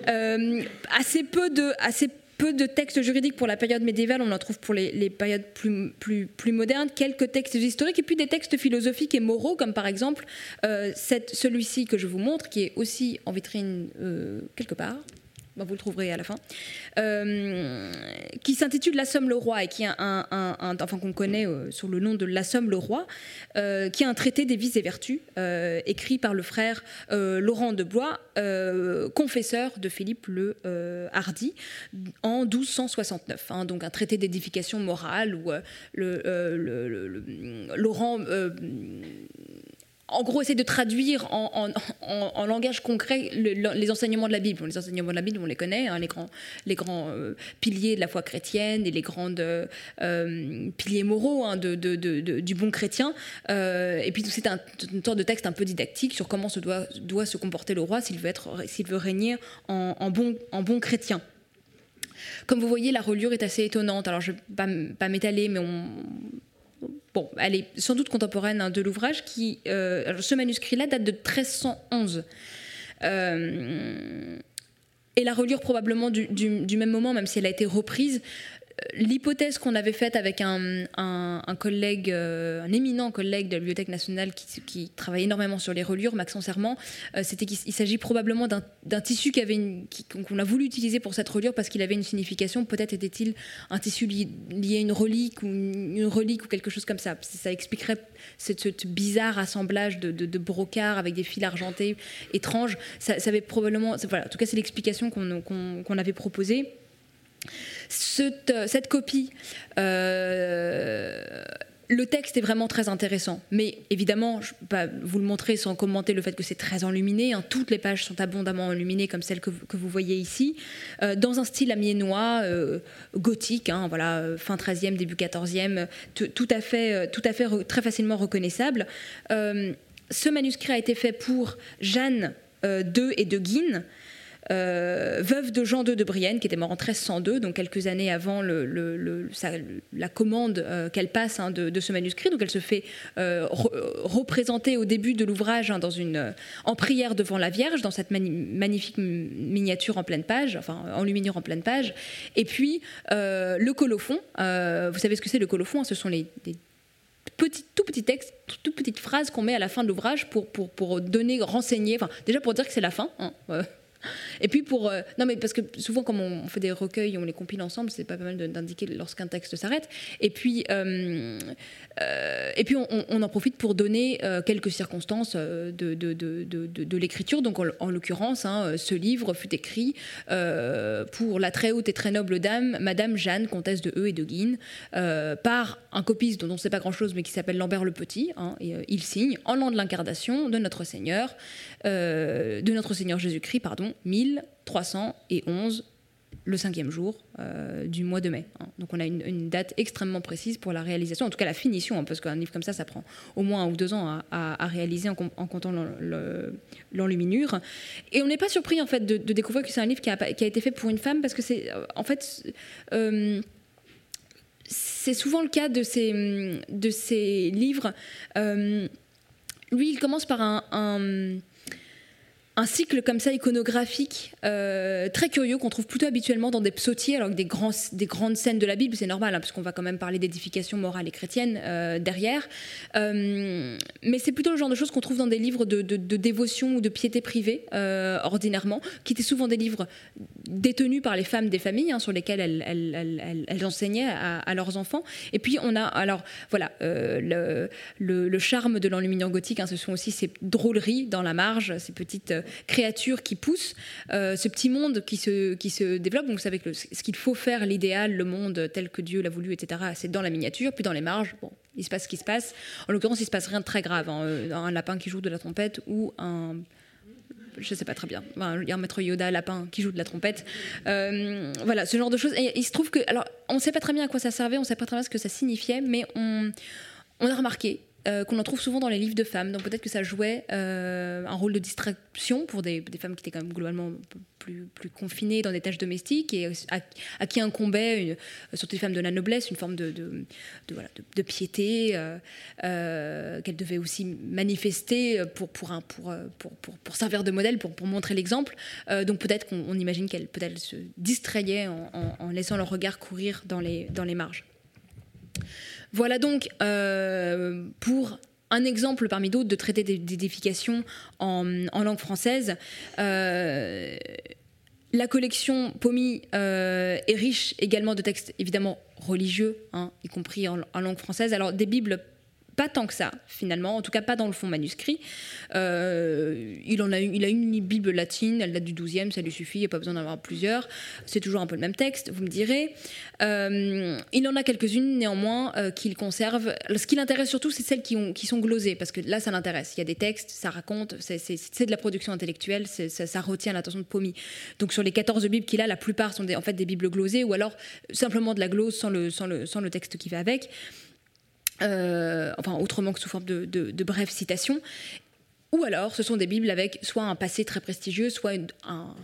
Euh, assez, peu de, textes juridiques pour la période médiévale, on en trouve pour les, périodes plus, modernes, quelques textes historiques et puis des textes philosophiques et moraux, comme par exemple euh, celui-ci que je vous montre, qui est aussi en vitrine euh, quelque part. Bah, vous le trouverez à la fin, euh, qui s'intitule La Somme le Roi et qui est un, enfin qu'on connaît euh, sous le nom de La Somme le Roi, euh, qui est un traité des vices et vertus écrit par le frère Laurent de Blois, confesseur de Philippe le Hardy, en 1269. Hein, donc un traité d'édification morale où le, Laurent en gros, essayer de traduire en, langage concret les enseignements de la Bible. Les enseignements de la Bible, on les connaît, hein, les grands, les grands euh, piliers de la foi chrétienne et les grands euh, piliers moraux hein, du bon chrétien. Euh, et puis, c'est un, une sorte de texte un peu didactique sur comment se doit, doit se comporter le roi s'il veut, veut régner en, bon, en bon chrétien. Comme vous voyez, la reliure est assez étonnante. Alors, je ne vais pas m'étaler, mais on, bon, elle est sans doute contemporaine hein, de l'ouvrage, qui, euh, ce manuscrit-là date de 1311. Euh, et la reliure probablement du, même moment, même si elle a été reprise, l'hypothèse qu'on avait faite avec un, collègue, euh, un éminent collègue de la Bibliothèque nationale qui, travaille énormément sur les reliures, Maxence Serment, euh, c'était qu'il s'agit probablement d'un tissu qu'on a voulu utiliser pour cette reliure parce qu'il avait une signification. Peut-être était-il un tissu lié, à une relique ou une, relique ou quelque chose comme ça. Ça expliquerait ce, bizarre assemblage de, de, brocards avec des fils argentés étranges. Ça, avait probablement, en tout cas, c'est l'explication qu'on avait proposée. Euh, cette, copie, euh, le texte est vraiment très intéressant, mais évidemment, je ne peux pas vous le montrer sans commenter le fait que c'est très enluminé. Hein. Toutes les pages sont abondamment enluminées, comme celle que, vous voyez ici, euh, dans un style amiénois, gothique, hein, voilà, fin 13e, début 14e, tout à fait, tout à fait très facilement reconnaissable. ce manuscrit a été fait pour Jeanne de et de Guine. Veuve de Jean II de Brienne, qui était mort en 1302, donc quelques années avant la commande qu'elle passe hein, de, ce manuscrit. Donc elle se fait représenter au début de l'ouvrage hein, en prière devant la Vierge, dans cette magnifique miniature en pleine page, enfin enluminure en pleine page. Et puis le colophon, vous savez ce que c'est le colophon hein, Ce sont les, petits, tout petits textes, toutes petites phrases qu'on met à la fin de l'ouvrage pour, donner, renseigner, déjà pour dire que c'est la fin. Et puis pour euh, non mais parce que souvent quand on fait des recueils, on les compile ensemble, c'est pas mal d'indiquer lorsqu'un texte s'arrête. Et puis euh, euh, et puis on, en profite pour donner quelques circonstances de l'écriture. Donc en, l'occurrence, hein, ce livre fut écrit pour la très haute et très noble dame, Madame Jeanne, comtesse de Eu et de Guine, par un copiste dont on ne sait pas grand-chose, mais qui s'appelle Lambert le Petit. Hein, et, il signe en l'an de l'incarnation de notre Seigneur, de notre Seigneur Jésus-Christ, pardon, 1311 le cinquième jour euh, du mois de mai. Hein. Donc on a une, date extrêmement précise pour la réalisation, en tout cas la finition, hein, parce qu'un livre comme ça, ça prend au moins un ou deux ans à, réaliser en, comptant l'enluminure. Et on n'est pas surpris en fait de, découvrir que c'est un livre qui a, été fait pour une femme, parce que c'est euh, en fait euh, c'est souvent le cas de ces, de ces livres. lui, il commence par un cycle comme ça iconographique euh, très curieux qu'on trouve plutôt habituellement dans des psautiers alors que des, grandes scènes de la Bible c'est normal hein, parce qu'on va quand même parler d'édification morale et chrétienne euh, derrière. Euh, mais c'est plutôt le genre de choses qu'on trouve dans des livres de, dévotion ou de piété privée ordinairement qui étaient souvent des livres détenus par les femmes des familles hein, sur lesquels elles, enseignaient à, leurs enfants. Et puis on a alors voilà le, charme de l'enluminure gothique hein, ce sont aussi ces drôleries dans la marge ces petites créature qui pousse, euh, ce petit monde qui se, qui se développe. Donc vous savez que ce qu'il faut faire, l'idéal, le monde tel que Dieu l'a voulu, etc., c'est dans la miniature, puis dans les marges, bon, il se passe ce qui se passe. En l'occurrence, il se passe rien de très grave. Hein. Euh, un lapin qui joue de la trompette ou un je sais pas très bien. il y a un maître Yoda lapin qui joue de la trompette. Euh, voilà, ce genre de choses. Et il se trouve que, alors, on ne sait pas très bien à quoi ça servait, on ne sait pas très bien ce que ça signifiait, mais on, on a remarqué euh, qu'on en trouve souvent dans les livres de femmes. Donc peut-être que ça jouait euh, un rôle de distraction pour des, femmes qui étaient quand même globalement plus, confinées dans des tâches domestiques et à, qui incombait, une, surtout les femmes de la noblesse, une forme de, piété euh, qu'elles devaient aussi manifester pour, servir de modèle, pour, montrer l'exemple. donc peut-être qu'on imagine qu'elles peut se distrayaient en, laissant leur regard courir dans les marges. Voilà donc euh, pour un exemple parmi d'autres de traité d'édification en, langue française. Euh, la collection POMI euh, est riche également de textes évidemment religieux, hein, y compris en, langue française. Alors des bibles pas tant que ça, finalement, en tout cas pas dans le fond manuscrit. Euh, il, en a il a une Bible latine, elle date du 12e, ça lui suffit, il n'y a pas besoin d'en avoir plusieurs. C'est toujours un peu le même texte, vous me direz. Euh, il en a quelques-unes, néanmoins, euh, qu'il conserve. Ce qui l'intéresse surtout, c'est celles qui, ont, qui sont glosées, parce que là, ça l'intéresse. Il y a des textes, ça raconte, c'est de la production intellectuelle, ça, retient l'attention de Pomi. Donc sur les 14 Bibles qu'il a, la plupart sont des, en fait des Bibles glosées, ou alors simplement de la glose sans le, sans le, sans le texte qui va avec. Euh, enfin autrement que sous forme de, brèves citations. Ou alors, ce sont des Bibles avec soit un passé très prestigieux, soit un,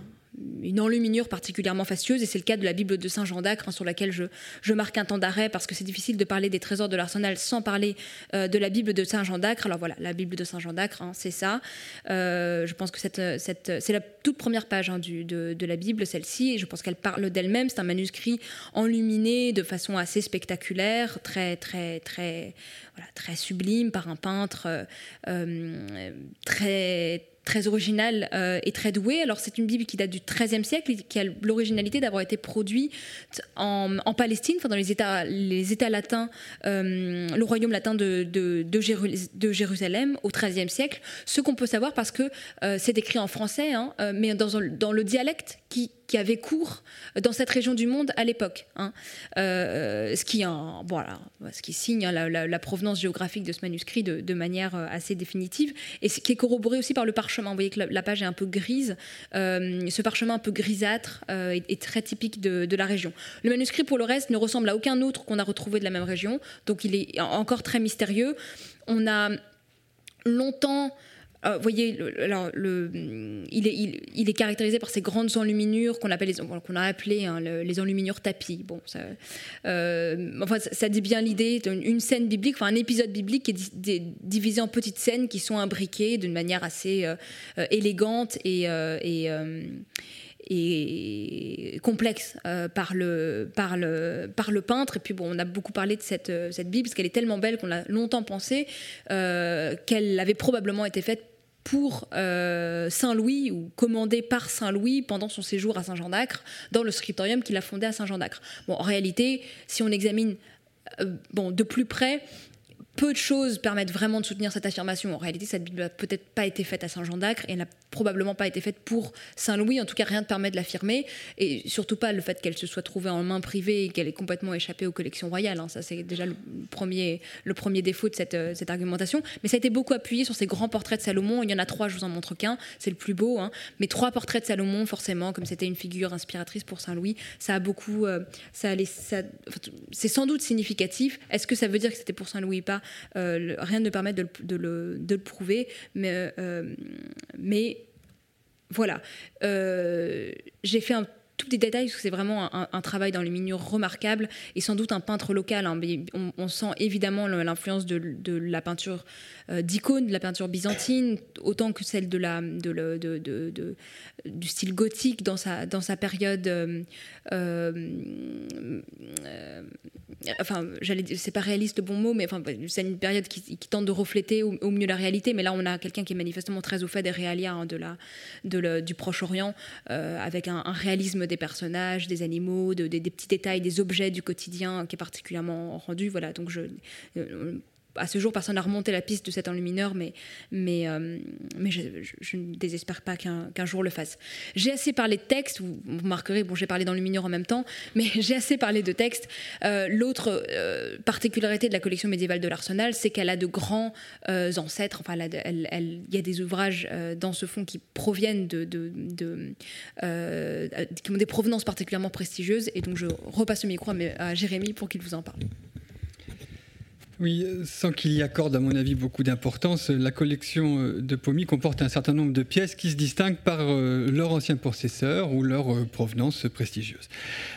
une enluminure particulièrement fastueuse, et c'est le cas de la Bible de Saint Jean d'Acre, hein, sur laquelle je, marque un temps d'arrêt, parce que c'est difficile de parler des trésors de l'arsenal sans parler euh, de la Bible de Saint Jean d'Acre. Alors voilà, la Bible de Saint Jean d'Acre, hein, c'est ça. Euh, je pense que c'est la toute première page hein, de, la Bible, celle-ci, et je pense qu'elle parle d'elle-même. C'est un manuscrit enluminé de façon assez spectaculaire, très, très, très, voilà, très sublime par un peintre euh, très très original euh, et très doué. Alors c'est une Bible qui date du XIIIe siècle, qui a l'originalité d'avoir été produite en, Palestine, dans les États, les États latins, euh, le royaume latin de, Jérusalem au XIIIe siècle. Ce qu'on peut savoir parce que euh, c'est écrit en français, hein, mais dans, dans le dialecte qui, qui avait cours dans cette région du monde à l'époque. Hein. Euh, ce, qui, voilà, ce qui signe hein, la, provenance géographique de ce manuscrit de, manière euh, assez définitive, et ce qui est corroboré aussi par le parchemin. Vous voyez que la, page est un peu grise. Euh, ce parchemin un peu grisâtre est, très typique de, de, la région. Le manuscrit, pour le reste, ne ressemble à aucun autre qu'on a retrouvé de la même région, donc il est encore très mystérieux. On a longtemps euh, vous voyez, il, est, il, est, caractérisé par ces grandes enluminures qu'on a appelées hein, les enluminures tapis. Bon, ça, euh, enfin, ça dit bien l'idée d'une scène biblique, enfin un épisode biblique qui est divisé en petites scènes qui sont imbriquées d'une manière assez euh, élégante et, et et complexe par, le, par, le, par le peintre. Et puis bon, on a beaucoup parlé de cette, cette Bible, parce qu'elle est tellement belle qu'on a longtemps pensé qu'elle avait probablement été faite pour euh, Saint-Louis ou commandé par Saint-Louis pendant son séjour à Saint-Jean-d'Acre dans le scriptorium qu'il a fondé à Saint-Jean-d'Acre. Bon, en réalité, si on examine euh, bon, de plus près, peu de choses permettent vraiment de soutenir cette affirmation. En réalité, cette Bible n'a peut-être pas été faite à Saint-Jean-d'Acre et n'a probablement pas été faite pour Saint-Louis. En tout cas, rien ne permet de l'affirmer. Et surtout pas le fait qu'elle se soit trouvée en main privée et qu'elle ait complètement échappé aux collections royales. Hein. Ça, c'est déjà le premier, le premier défaut de cette, euh, cette, argumentation. Mais ça a été beaucoup appuyé sur ces grands portraits de Salomon. Il y en a trois, je vous en montre qu'un. C'est le plus beau. Hein. Mais trois portraits de Salomon, forcément, comme c'était une figure inspiratrice pour Saint-Louis, ça a beaucoup. Euh, ça c'est sans doute significatif. Est-ce que ça veut dire que c'était pour Saint-Louis ou pas? Euh, rien ne permet de, le, prouver, mais, euh, mais voilà. Euh, j'ai fait un tout petit détail, parce que c'est vraiment un, travail dans les minures remarquable, et sans doute un peintre local. Hein, on, sent évidemment l'influence de, la peinture d'icône, de la peinture byzantine, autant que celle de la, du style gothique dans sa, dans sa période enfin, j'allais c'est pas réaliste le bon mot, mais c'est une période qui, tente de refléter au, mieux la réalité. Mais là, on a quelqu'un qui est manifestement très au fait des réalias hein, de la, du Proche-Orient, euh, avec un, réalisme des personnages, des animaux, de, des petits détails, des objets du quotidien qui est particulièrement rendu. Voilà, donc je, euh, à ce jour, personne n'a remonté la piste de cet enlumineur, mais, euh, je, ne désespère pas qu'un jour le fasse. J'ai assez parlé de texte, vous, remarquerez, bon, j'ai parlé d'enlumineur en même temps, mais j'ai assez parlé de texte. Euh, l'autre euh, particularité de la collection médiévale de l'Arsenal, c'est qu'elle a de grands ancêtres. Enfin, il y a des ouvrages dans ce fond qui proviennent de, qui ont des provenances particulièrement prestigieuses, et donc je repasse le micro à Jérémy pour qu'il vous en parle. Oui, sans qu'il y accorde, à mon avis, beaucoup d'importance, la collection euh, de Pomy comporte un certain nombre de pièces qui se distinguent par euh, leur ancien possesseur ou leur euh, provenance prestigieuse.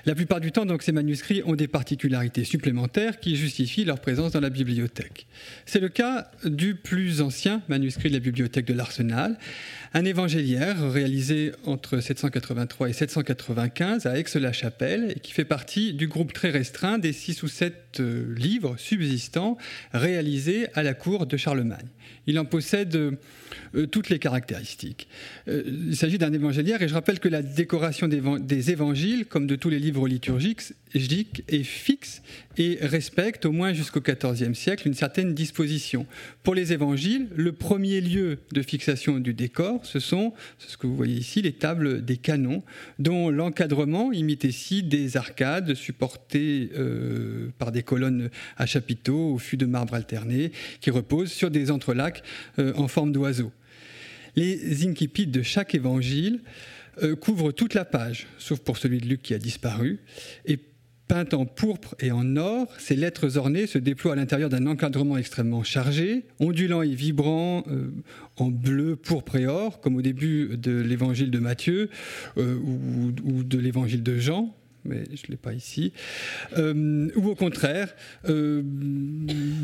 La plupart du temps, donc, ces manuscrits ont des particularités supplémentaires qui justifient leur présence dans la bibliothèque. C'est le cas du plus ancien manuscrit de la bibliothèque de l'Arsenal, un évangéliaire réalisé entre 783 et 795 à Aix-la-Chapelle et qui fait partie du groupe très restreint des six ou sept euh, livres subsistants réalisés à la cour de Charlemagne. Il en possède euh, toutes les caractéristiques. Euh, il s'agit d'un évangéliaire et je rappelle que la décoration des, évangiles, comme de tous les livres liturgiques, est fixe et respecte au moins jusqu'au XIVe siècle une certaine disposition. Pour les évangiles, le premier lieu de fixation du décor, ce sont, ce que vous voyez ici, les tables des canons, dont l'encadrement imite ici des arcades supportées euh, par des colonnes à chapiteaux au fût de marbre alterné, qui reposent sur des entrelacs en forme d'oiseau. Les incipits de chaque évangile euh, couvrent toute la page, sauf pour celui de Luc qui a disparu, peintes en pourpre et en or, ces lettres ornées se déploient à l'intérieur d'un encadrement extrêmement chargé, ondulant et vibrant euh, en bleu, pourpre et or, comme au début de l'évangile de Matthieu euh, ou, de l'évangile de Jean, mais je ne l'ai pas ici, euh, ou au contraire,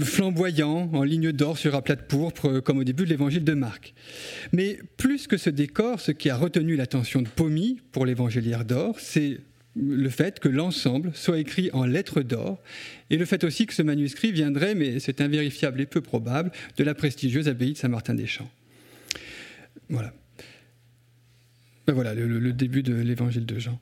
flamboyant, en ligne d'or sur un plat de pourpre, comme au début de l'évangile de Marc. Mais plus que ce décor, ce qui a retenu l'attention de Pomy pour l'évangéliaire d'or, c'est le fait que l'ensemble soit écrit en lettres d'or, et le fait aussi que ce manuscrit viendrait, mais c'est invérifiable et peu probable, de la prestigieuse abbaye de Saint-Martin-des-Champs. Voilà. Ben voilà le, début de l'évangile de Jean.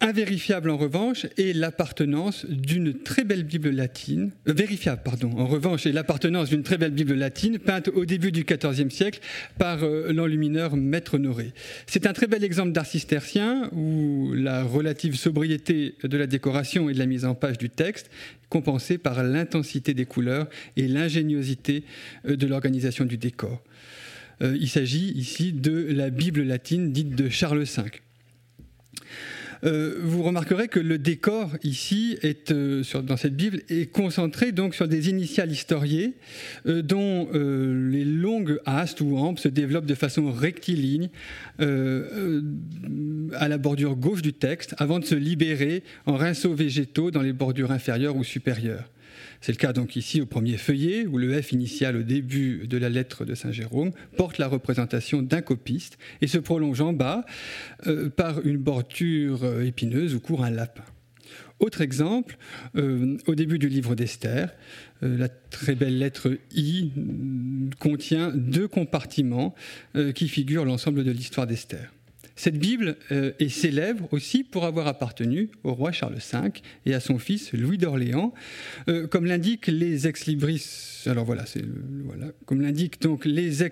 Invérifiable en revanche est l'appartenance d'une très belle Bible latine, euh, vérifiable pardon, en revanche est l'appartenance d'une très belle Bible latine peinte au début du XIVe siècle par euh, l'enlumineur Maître Honoré. C'est un très bel exemple d'art cistercien où la relative sobriété de la décoration et de la mise en page du texte compensée par l'intensité des couleurs et l'ingéniosité euh, de l'organisation du décor. il s'agit ici de la Bible latine dite de Charles V. euh, vous remarquerez que le décor ici, euh, dans cette Bible, est concentré donc sur des initiales historiées euh, dont les longues astes ou ampes se développent de façon rectiligne à la bordure gauche du texte avant de se libérer en rinceaux végétaux dans les bordures inférieures ou supérieures. C'est le cas donc ici au premier feuillet, où le F initial au début de la lettre de Saint Jérôme porte la représentation d'un copiste et se prolonge en bas euh, par une bordure euh, épineuse où court un lapin. Autre exemple, euh, au début du livre d'Esther, la très belle lettre I contient deux compartiments qui figurent l'ensemble de l'histoire d'Esther. Cette Bible euh, est célèbre aussi pour avoir appartenu au roi Charles V et à son fils Louis d'Orléans, euh, comme l'indiquent les ex-libris. Alors voilà, comme l'indiquent donc les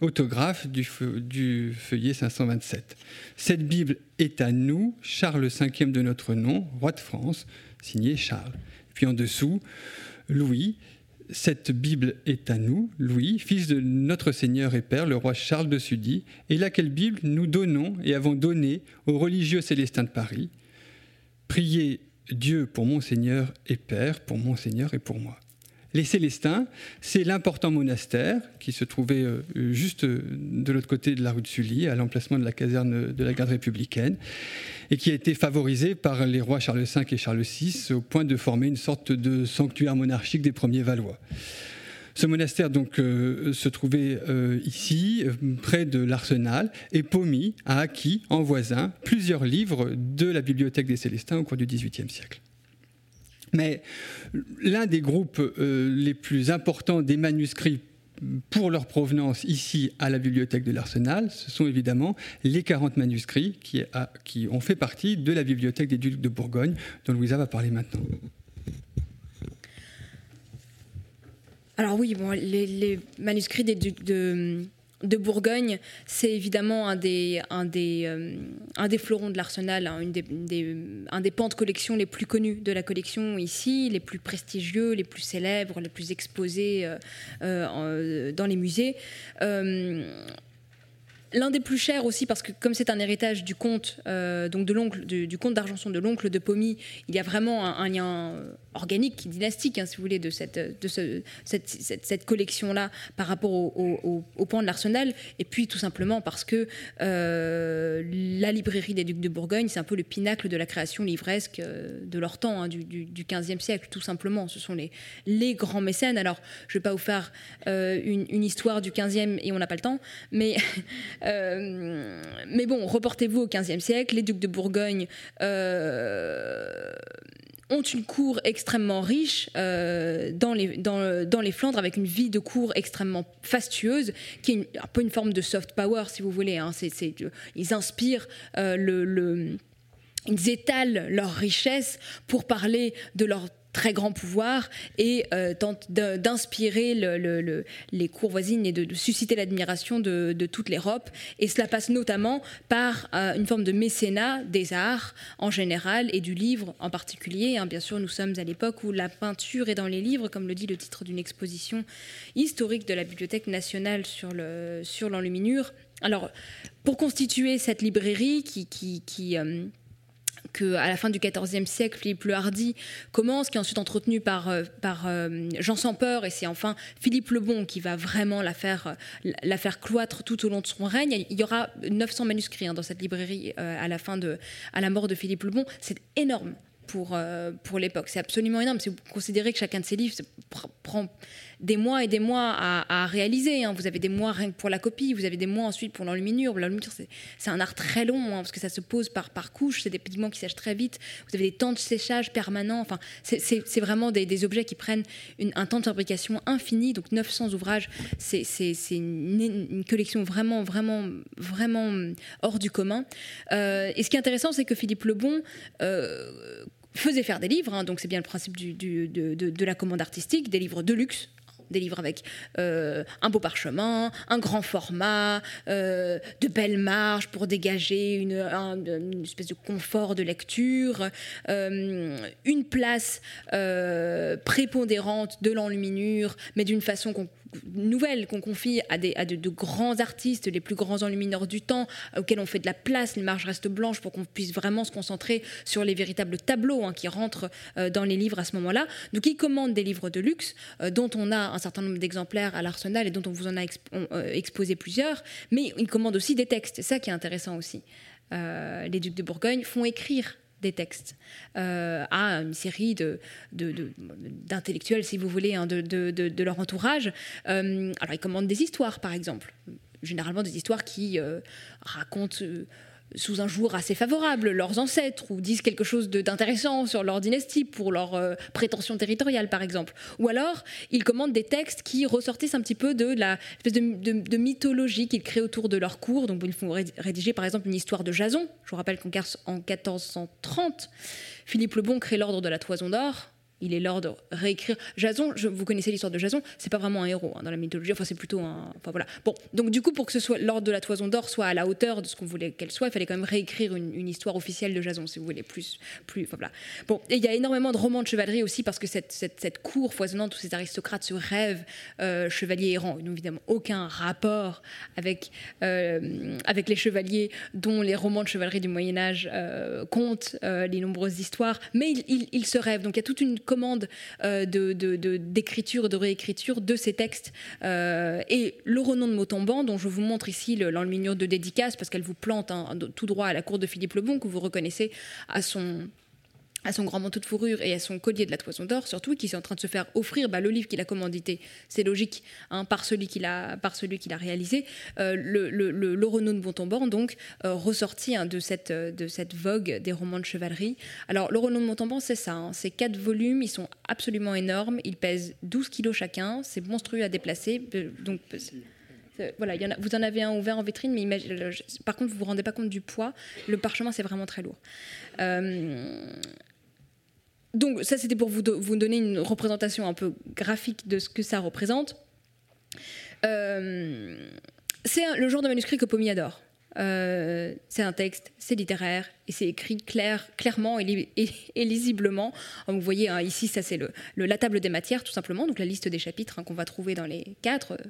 autographes du feuillet 527. Cette Bible est à nous, Charles V de notre nom, roi de France, signé Charles. Puis en dessous, Louis, cette Bible est à nous, Louis, fils de notre Seigneur et Père, le roi Charles de Sully, et laquelle Bible nous donnons et avons donné aux religieux célestins de Paris. Priez Dieu pour mon Seigneur et Père, pour mon Seigneur et pour moi. Les Célestins, c'est l'important monastère qui se trouvait euh, juste de l'autre côté de la rue de Sully, à l'emplacement de la caserne de la garde républicaine, et qui a été favorisé par les rois Charles V et Charles VI au point de former une sorte de sanctuaire monarchique des premiers Valois. Ce monastère donc euh, se trouvait euh, ici, près de l'Arsenal, et Pomy a acquis en voisin plusieurs livres de la bibliothèque des Célestins au cours du XVIIIe siècle. Mais l'un des groupes euh, les plus importants des manuscrits pour leur provenance ici à la bibliothèque de l'Arsenal, ce sont évidemment les 40 manuscrits qui, ont fait partie de la bibliothèque des ducs de Bourgogne, dont Louisa va parler maintenant. Alors oui, bon, les, les manuscrits des ducs de, de Bourgogne, c'est évidemment un des, euh, fleurons de l'arsenal, hein, des, un des pans de collection les plus connus de la collection ici, les plus prestigieux, les plus célèbres, les plus exposés euh, euh, dans les musées. L'un des plus chers aussi, parce que comme c'est un héritage du comte, donc de l'oncle, du, comte de l'oncle de Pomy, il y a vraiment un lien organique, dynastique, hein, si vous voulez, de cette, de ce, cette, cette, collection-là par rapport au, au, pan de l'Arsenal. Et puis tout simplement parce que euh, la librairie des Ducs de Bourgogne, c'est un peu le pinacle de la création livresque euh, de leur temps, hein, du, du, du, 15e siècle, tout simplement. Ce sont les, les grands mécènes. Alors, je ne vais pas vous faire euh, une, une, histoire du 15e et on n'a pas le temps, mais, mais bon, reportez-vous au 15e siècle, les Ducs de Bourgogne ont une cour extrêmement riche euh, dans, les, dans, dans, les Flandres, avec une vie de cour extrêmement fastueuse, qui est un peu une forme de soft power, si vous voulez. Hein. C'est, ils inspirent euh, ils étalent leur richesse pour parler de leur très grand pouvoir et euh, tente d'inspirer le, les cours voisines et de, susciter l'admiration de, toute l'Europe. Et cela passe notamment par euh, une forme de mécénat des arts en général et du livre en particulier. Hein. Bien sûr, nous sommes à l'époque où la peinture est dans les livres, comme le dit le titre d'une exposition historique de la Bibliothèque nationale sur l'enluminure. Alors, pour constituer cette librairie qui euh, qu'à la fin du XIVe siècle, Philippe le Hardy commence, qui est ensuite entretenu par, euh, euh, Jean sans peur, et c'est enfin Philippe le Bon qui va vraiment la faire, faire cloître tout au long de son règne. Il y aura 900 manuscrits hein, dans cette librairie euh, à la fin de, à la mort de Philippe le Bon. C'est énorme pour, pour l'époque. C'est absolument énorme. Si vous considérez que chacun de ces livres prend des mois et des mois à, réaliser. Hein. Vous avez des mois rien que pour la copie, vous avez des mois ensuite pour l'enluminure. L'enluminure, c'est un art très long hein, parce que ça se pose par, par couche, c'est des pigments qui sèchent très vite. Vous avez des temps de séchage permanents. Enfin, c'est vraiment des, objets qui prennent un temps de fabrication infini. Donc 900 ouvrages, c'est une, collection vraiment, vraiment, vraiment hors du commun. Euh, et ce qui est intéressant, c'est que Philippe Lebon euh, faisait faire des livres, hein. donc c'est bien le principe de, la commande artistique, des livres de luxe, des livres avec un beau parchemin, un grand format, de belles marges pour dégager une, espèce de confort de lecture, une place prépondérante de l'enluminure, mais d'une façon qu'on nouvelles qu'on confie à, des, de, grands artistes, les plus grands enlumineurs du temps, auxquels on fait de la place, les marges restent blanches pour qu'on puisse vraiment se concentrer sur les véritables tableaux hein, qui rentrent euh, dans les livres à ce moment-là. Donc ils commandent des livres de luxe euh, dont on a un certain nombre d'exemplaires à l'arsenal et dont on vous en a euh, exposé plusieurs, mais ils commandent aussi des textes. C'est ça qui est intéressant aussi. les ducs de Bourgogne font écrire des textes euh, à une série d'intellectuels, de, si vous voulez, hein, de, leur entourage. Euh, alors, ils commandent des histoires, par exemple, généralement des histoires qui euh, racontent sous un jour assez favorable leurs ancêtres ou disent quelque chose d'intéressant sur leur dynastie pour leur euh, prétention territoriale par exemple. Ou alors ils commandent des textes qui ressortissent un petit peu de la espèce de, mythologie qu'ils créent autour de leur cours. Donc ils font rédiger par exemple une histoire de Jason. Je vous rappelle qu'en 1430, Philippe le Bon crée l'ordre de la Toison d'Or il est de réécrire. Jason, vous connaissez l'histoire de Jason, c'est pas vraiment un héros hein, dans la mythologie, enfin c'est plutôt un. Enfin voilà. Bon, donc du coup, pour que ce soit l'ordre de la toison d'or soit à la hauteur de ce qu'on voulait qu'elle soit, il fallait quand même réécrire une, histoire officielle de Jason, si vous voulez, plus. plus enfin, voilà. Bon, et il y a énormément de romans de chevalerie aussi, parce que cette, cette, cour foisonnante, tous ces aristocrates se rêvent euh, chevaliers errants. Ils n'ont évidemment aucun rapport avec, euh, avec les chevaliers dont les romans de chevalerie du Moyen-Âge euh, comptent les nombreuses histoires, mais ils, ils se rêvent. Donc il y a toute une commande euh, d'écriture, de, réécriture de ces textes. Euh, et le renom de Motomban, dont je vous montre ici l'enluminure de dédicace, parce qu'elle vous plante hein, tout droit à la cour de Philippe le Bon, que vous reconnaissez à son, à son grand manteau de fourrure et à son collier de la toison d'or, surtout, qui est en train de se faire offrir bah, le livre qu'il a commandité. C'est logique, hein, par celui qu'il a, par celui qu'il a réalisé. Euh, le, le, de Montauban, donc, euh, ressorti hein, de, cette, de cette vogue des romans de chevalerie. Alors, le Renaud de Montauban, c'est ça. Hein, c'est quatre volumes, ils sont absolument énormes. Ils pèsent 12 kilos chacun. C'est monstrueux à déplacer. Euh, donc, voilà, vous en avez un ouvert en vitrine, mais par contre, vous vous rendez pas compte du poids. Le parchemin, c'est vraiment très lourd. Euh, donc ça, c'était pour vous, vous, donner une représentation un peu graphique de ce que ça représente. Euh, c'est le genre de manuscrit que Pommier adore. Euh, c'est un texte, c'est littéraire et c'est écrit clair, clairement et, lisiblement. Vous voyez hein, ici, ça c'est le, la table des matières tout simplement, donc la liste des chapitres hein, qu'on va trouver dans les quatre euh,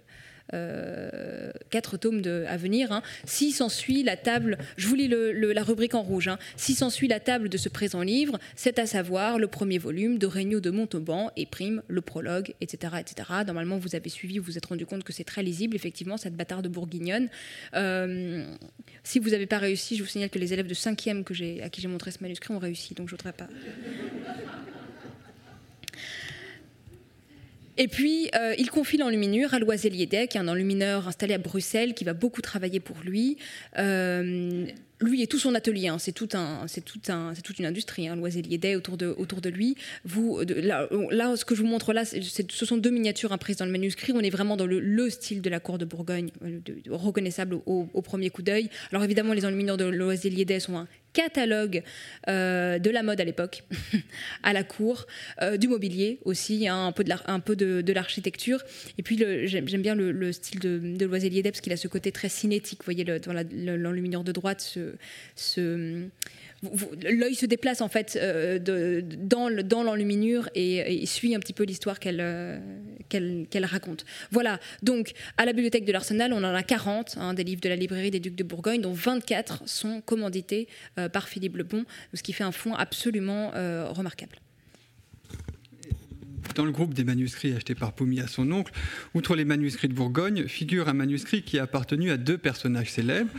quatre tomes à venir. Hein. Si s'ensuit la table, je vous lis la rubrique en rouge, hein. si s'ensuit la table de ce présent livre, c'est à savoir le premier volume de Regnault de Montauban et prime le prologue, etc., etc. Normalement, vous avez suivi, vous vous êtes rendu compte que c'est très lisible, effectivement, cette bâtarde bourguignonne. Euh, si vous n'avez pas réussi, je vous signale que les élèves de 5e que à qui j'ai montré ce manuscrit ont réussi, donc je ne voudrais pas. Et puis, euh, il confie l'enluminure à Loisel est un enlumineur installé à Bruxelles, qui va beaucoup travailler pour lui. Euh, lui et tout son atelier, hein, c'est toute une industrie, hein, Loiselier Day autour de, lui. Vous, là, ce que je vous montre là, ce sont deux miniatures imprises dans le manuscrit. On est vraiment dans le, style de la cour de Bourgogne, euh, reconnaissable au, premier coup d'œil. Alors évidemment, les enlumineurs de Loiselier Day sont un catalogue euh, de la mode à l'époque, à la cour, euh, du mobilier aussi, hein, un peu de, l'architecture. Et puis j'aime, bien le, style de, de Loiselier parce qu'il a ce côté très cinétique. Vous voyez, dans l'enlumineur de droite, ce l'œil se déplace en fait euh, dans, l'enluminure et, suit un petit peu l'histoire euh, qu'elle raconte. Voilà, donc à la bibliothèque de l'Arsenal, on en a 40 hein, des livres de la librairie des Ducs de Bourgogne, dont 24 sont commandités euh, par Philippe Lebon, ce qui fait un fonds absolument remarquable dans le groupe des manuscrits achetés par Pommier à son oncle, outre les manuscrits de Bourgogne, figure un manuscrit qui a appartenu à deux personnages célèbres.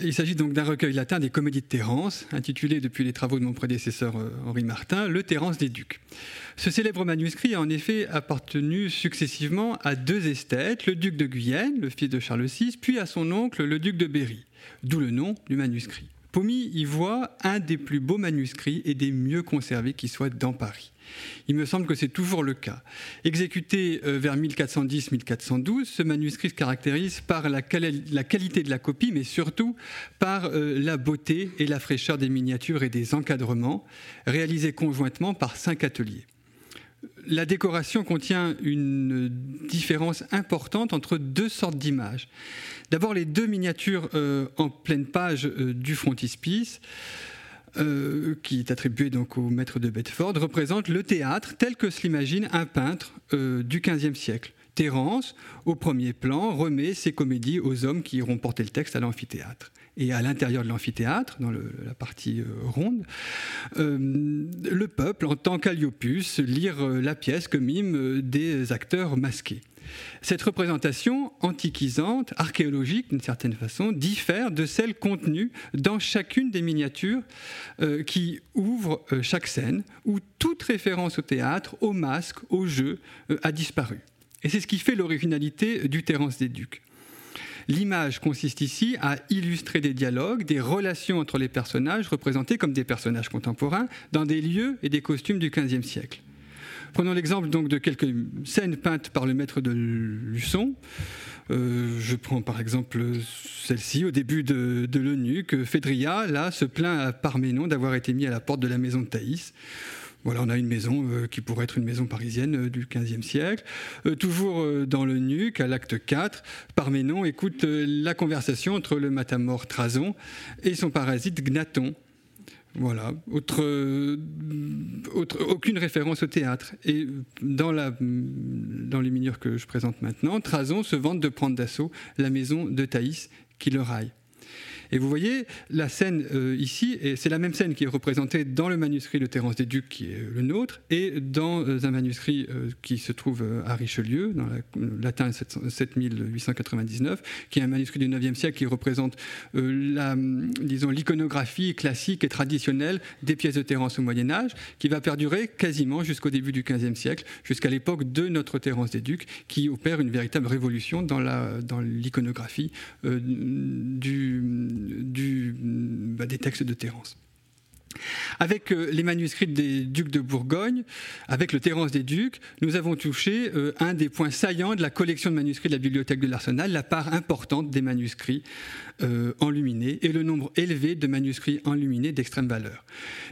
Il s'agit donc d'un recueil latin des comédies de Terence, intitulé depuis les travaux de mon prédécesseur euh, Henri Martin, Le Terence des Ducs. Ce célèbre manuscrit a en effet appartenu successivement à deux esthètes, le duc de Guyenne, le fils de Charles VI, puis à son oncle, le duc de Berry, d'où le nom du manuscrit. Pommy y voit un des plus beaux manuscrits et des mieux conservés qui soient dans Paris. Il me semble que c'est toujours le cas. Exécuté euh, vers 1410-1412, ce manuscrit se caractérise par la, qualité de la copie, mais surtout par euh, la beauté et la fraîcheur des miniatures et des encadrements, réalisés conjointement par cinq ateliers. la décoration contient une différence importante entre deux sortes d'images. D'abord, les deux miniatures euh, en pleine page du frontispice, euh, qui est attribué donc au maître de Bedford, représentent le théâtre tel que se l'imagine un peintre du XVe siècle. Terence, au premier plan, remet ses comédies aux hommes qui iront porter le texte à l'amphithéâtre et à l'intérieur de l'amphithéâtre, dans la partie euh, ronde, euh, le peuple entend Calliope lire euh, la pièce que miment des acteurs masqués. Cette représentation antiquisante, archéologique d'une certaine façon, diffère de celle contenue dans chacune des miniatures qui ouvrent chaque scène, où toute référence au théâtre, au masque, au jeu a disparu. Et c'est ce qui fait l'originalité du Terence des Ducs. L'image consiste ici à illustrer des dialogues, des relations entre les personnages représentés comme des personnages contemporains dans des lieux et des costumes du XVe siècle. Prenons l'exemple donc de quelques scènes peintes par le maître de Luçon. Euh, je prends par exemple celle-ci au début de, de l'eunuque. Fédria, là, se plaint à Parménon d'avoir été mis à la porte de la maison de Thaïs. Voilà, on a une maison euh, qui pourrait être une maison parisienne euh, du XVe siècle. Toujours dans le Nuc, à l'acte 4, Parménon écoute la conversation entre le matamore Trason et son parasite Gnaton. Voilà, autre, aucune référence au théâtre. Et dans, dans les minures que je présente maintenant, Trason se vante de prendre d'assaut la maison de Thaïs qui le raille. Et vous voyez la scène euh, ici, et c'est la même scène qui est représentée dans le manuscrit de Terence Ducs, qui est le nôtre, et dans euh, un manuscrit euh, qui se trouve à Richelieu, dans le latin 7899, qui est un manuscrit du 9e siècle qui représente disons, l'iconographie classique et traditionnelle des pièces de Terence au Moyen Âge, qui va perdurer quasiment jusqu'au début du 15e siècle, jusqu'à l'époque de notre Terence des Ducs, qui opère une véritable révolution dans, dans l'iconographie du bah, des textes de Terence. Avec euh, les manuscrits des ducs de Bourgogne, avec le Terence des ducs, nous avons touché euh, un des points saillants de la collection de manuscrits de la bibliothèque de l'Arsenal, la part importante des manuscrits euh, enluminés et le nombre élevé de manuscrits enluminés d'extrême valeur.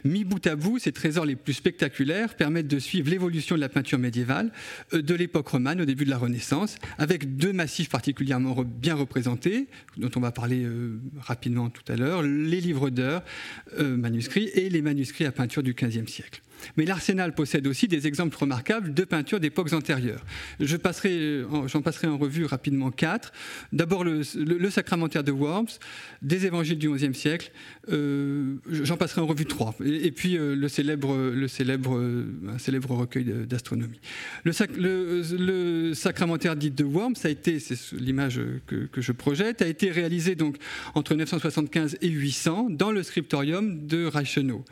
Mis bout à bout, ces trésors les plus spectaculaires permettent de suivre l'évolution de la peinture médiévale de l'époque romane au début de la Renaissance, avec deux massifs particulièrement bien représentés, dont on va parler rapidement tout à l'heure, les livres d'heures manuscrits et les manuscrits à peinture du XVe siècle. Mais l'arsenal possède aussi des exemples remarquables de peintures d'époques antérieures. Je passerai, j'en passerai en revue rapidement quatre. D'abord le, sacramentaire de Worms, des évangiles du XIe siècle. Euh, j'en passerai en revue trois. Et, puis euh, le célèbre, le célèbre, euh, un célèbre recueil d'astronomie. Le, sacramentaire dit de Worms, a été, c'est l'image que, je projette, a été réalisé donc entre 975 et 800 dans le scriptorium de Reichenau.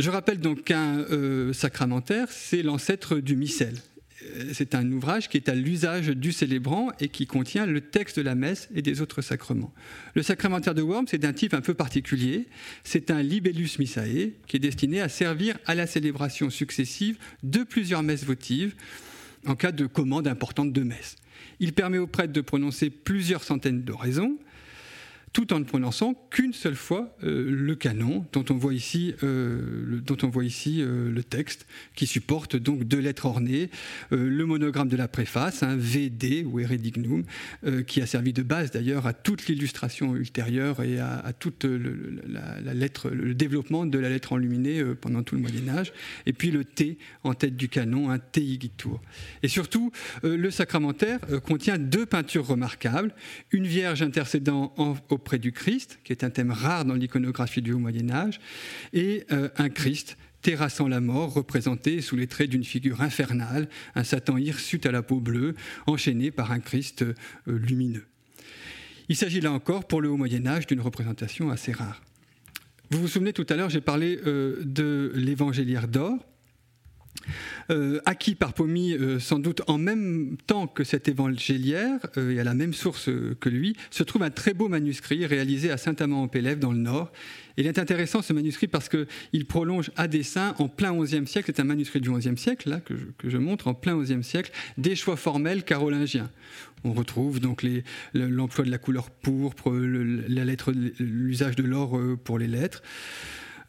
Je rappelle donc qu'un euh, sacramentaire, c'est l'ancêtre du missel. Euh, c'est un ouvrage qui est à l'usage du célébrant et qui contient le texte de la messe et des autres sacrements. Le sacramentaire de Worms est d'un type un peu particulier. C'est un libellus missae qui est destiné à servir à la célébration successive de plusieurs messes votives en cas de commande importante de messe. Il permet aux prêtres de prononcer plusieurs centaines d'oraisons tout en ne prononçant qu'une seule fois euh, le canon, dont on voit ici, euh, le, dont on voit ici euh, le texte, qui supporte donc deux lettres ornées, le monogramme de la préface, un VD ou Heredignum, qui a servi de base d'ailleurs à toute l'illustration ultérieure et à, toute la, lettre, le développement de la lettre enluminée pendant tout le Moyen Âge, et puis le T en tête du canon, un Teigitur. Et surtout, le sacramentaire contient deux peintures remarquables, une Vierge intercédant au auprès du Christ, qui est un thème rare dans l'iconographie du Haut Moyen Âge, et euh, un Christ terrassant la mort, représenté sous les traits d'une figure infernale, un Satan hirsute à la peau bleue, enchaîné par un Christ euh, lumineux. Il s'agit là encore, pour le Haut Moyen Âge, d'une représentation assez rare. Vous vous souvenez tout à l'heure, j'ai parlé euh, de l'évangéliaire d'or, euh, acquis par Pomy euh, sans doute en même temps que cet évangéliaire, euh, et à la même source que lui, se trouve un très beau manuscrit réalisé à Saint-Amand-en-Pélève dans le Nord. Il est intéressant ce manuscrit parce qu'il prolonge à dessein en plein XIe siècle, c'est un manuscrit du XIe siècle que, je, montre, en plein XIe siècle, des choix formels carolingiens. On retrouve donc l'emploi de la couleur pourpre, l'usage de l'or pour les lettres.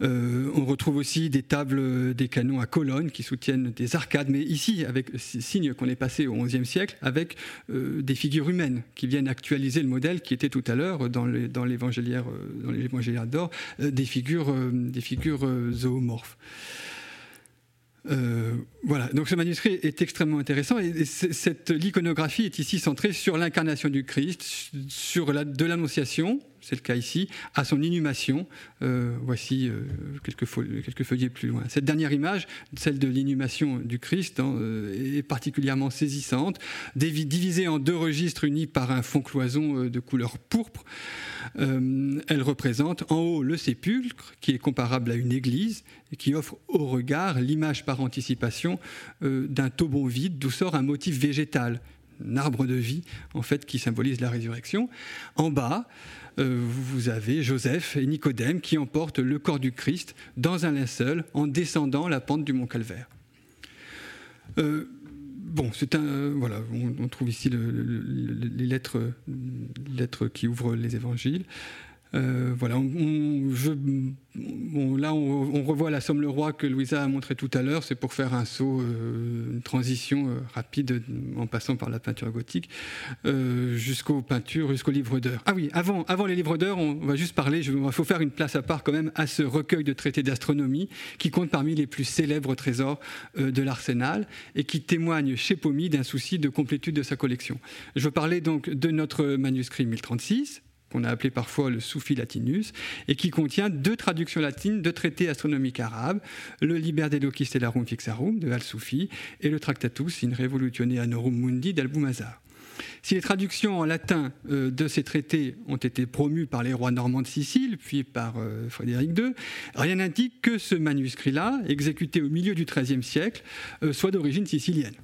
On retrouve aussi des tables des canons à colonnes qui soutiennent des arcades, mais ici, avec signe qu'on est passé au XIe siècle, avec des figures humaines qui viennent actualiser le modèle qui était tout à l'heure dans l'évangéliaire dans d'or, des figures, des figures zoomorphes. Euh, voilà, donc ce manuscrit est extrêmement intéressant et, cette l'iconographie est ici centrée sur l'incarnation du Christ, sur de l'annonciation, c'est le cas ici, à son inhumation. Euh, voici euh, quelques, quelques, feuillets plus loin. Cette dernière image, celle de l'inhumation du Christ, hein, est particulièrement saisissante, divisée en deux registres unis par un fond cloison de couleur pourpre. elle représente en haut le sépulcre, qui est comparable à une église, et qui offre au regard l'image par anticipation euh, d'un taubon vide d'où sort un motif végétal, un arbre de vie en fait qui symbolise la résurrection. En bas, euh, vous avez Joseph et Nicodème qui emportent le corps du Christ dans un linceul en descendant la pente du mont Calvaire. Euh, bon, c'est un voilà, on, trouve ici les lettres, les lettres qui ouvrent les évangiles. Euh, voilà, je, là, on, revoit la Somme le Roi que Louisa a montré tout à l'heure. C'est pour faire un saut, euh, une transition euh, rapide en passant par la peinture gothique jusqu'aux peintures, jusqu'aux livres d'heures. Ah oui, avant, avant les livres d'heures, on va juste parler. Il faut faire une place à part quand même à ce recueil de traités d'astronomie qui compte parmi les plus célèbres trésors de l'arsenal et qui témoigne chez Pomy d'un souci de complétude de sa collection. Je veux parler donc de notre manuscrit 1036 qu'on a appelé parfois le Soufi latinus, et qui contient deux traductions latines de traités astronomiques arabes, le Liber Dedocis Stellarum Fixarum de Al-Soufi et le Tractatus in Revolutione Anorum Mundi d'Al-Boumazar. Si les traductions en latin euh, de ces traités ont été promues par les rois normands de Sicile, puis par euh, Frédéric II, rien n'indique que ce manuscrit-là, exécuté au milieu du XIIIe siècle, euh, soit d'origine sicilienne.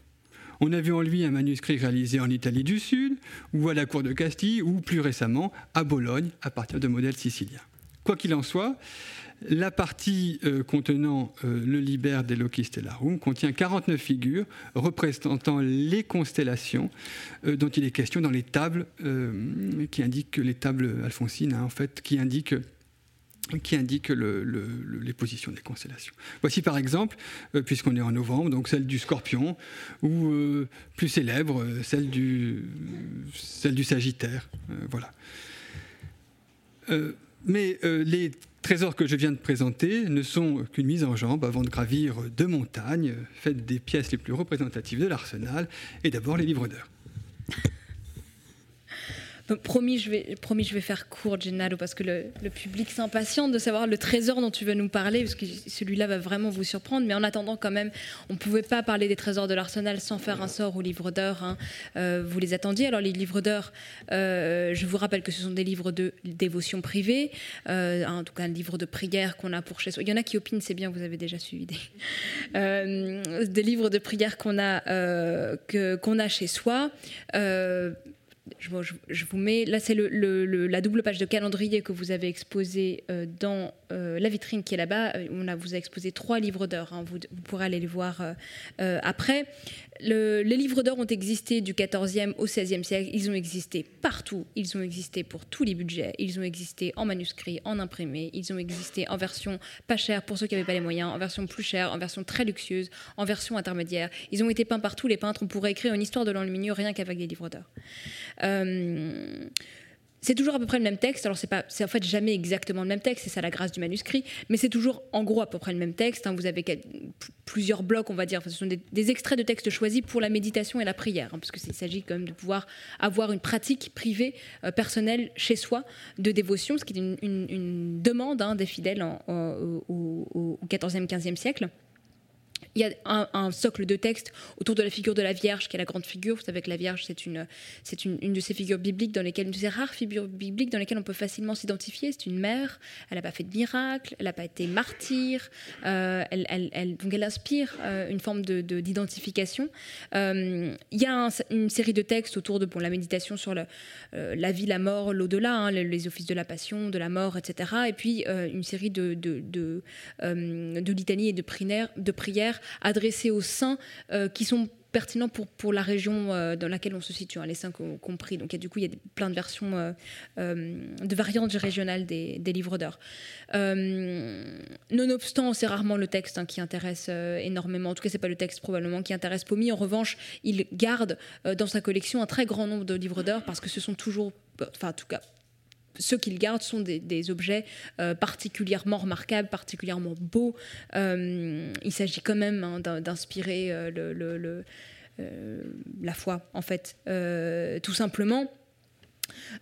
On a vu en lui un manuscrit réalisé en Italie du Sud, ou à la cour de Castille, ou plus récemment à Bologne, à partir de modèles siciliens. Quoi qu'il en soit, la partie euh, contenant euh, le Liber de Loci Stellarum contient 49 figures représentant les constellations euh, dont il est question dans les tables qui indiquent les tables alphonsines, hein, en fait, qui indiquent qui indique les positions des constellations. Voici par exemple, euh, puisqu'on est en novembre, donc celle du Scorpion, ou euh, plus célèbre, euh, celle du, Sagittaire. voilà. mais les trésors que je viens de présenter ne sont qu'une mise en jambe avant de gravir deux montagnes, faites des pièces les plus représentatives de l'arsenal, et d'abord les livres d'heures. Promis je, vais, promis, je vais faire court, Gennaro, parce que le, public s'impatiente de savoir le trésor dont tu veux nous parler, parce que celui-là va vraiment vous surprendre. Mais en attendant, quand même, on ne pouvait pas parler des trésors de l'Arsenal sans faire un sort aux livres d'heures. Hein. Euh, vous les attendiez. Alors, les livres d'heures, euh, je vous rappelle que ce sont des livres de dévotion privée, euh, en tout cas, un livre de prière qu'on a pour chez soi. Il y en a qui opinent, c'est bien, vous avez déjà suivi des, des livres de prière qu'on a, qu'on a chez soi je, vous mets, là c'est la double page de calendrier que vous avez exposée euh, dans euh, la vitrine qui est là-bas. Euh, on a, vous a exposé trois livres d'heures, hein. vous, pourrez aller les voir après les livres d'or ont existé du 14e au 16e siècle. Ils ont existé partout. Ils ont existé pour tous les budgets. Ils ont existé en manuscrit, en imprimé. Ils ont existé en version pas chère pour ceux qui n'avaient pas les moyens, en version plus chère, en version très luxueuse, en version intermédiaire. Ils ont été peints par tous les peintres. On pourrait écrire une histoire de l'enlumineux rien qu'avec des livres d'or. Euh, c'est toujours à peu près le même texte. Alors, c'est pas, c'est en fait jamais exactement le même texte, c'est ça la grâce du manuscrit, mais c'est toujours en gros à peu près le même texte. Hein. Vous avez plusieurs blocs, on va dire. ce sont des, extraits de textes choisis pour la méditation et la prière, hein, parce qu'il s'agit quand même de pouvoir avoir une pratique privée, euh, personnelle, chez soi, de dévotion, ce qui est une, demande hein, des fidèles au, au, au 14e, 15e siècle il y a un, socle de texte autour de la figure de la Vierge, qui est la grande figure. Vous savez que la Vierge, c'est une, c'est une, de ces figures bibliques dans lesquelles, une de ces rares figures bibliques dans lesquelles on peut facilement s'identifier. C'est une mère, elle n'a pas fait de miracle, elle n'a pas été martyre, euh, donc elle inspire euh, une forme de, d'identification. Euh, il y a une série de textes autour de la méditation sur la vie, la mort, l'au-delà, hein, les, offices de la passion, de la mort, etc. Et puis une série de, de, de, de litanies et de prières, de prières adressés aux saints euh, qui sont pertinent pour, pour la région dans laquelle on se situe, hein, les cinq compris. Donc, du coup, il y a plein de versions, de variantes régionales des, livres d'heures. nonobstant, c'est rarement le texte hein, qui intéresse énormément. En tout cas, c'est pas le texte probablement qui intéresse Pommy. En revanche, il garde dans sa collection un très grand nombre de livres d'heures parce que ce sont toujours, enfin, en tout cas, ceux qu'il garde sont des, objets euh, particulièrement remarquables, particulièrement beaux. Euh, il s'agit quand même hein, d'inspirer euh, la foi, en fait, tout simplement.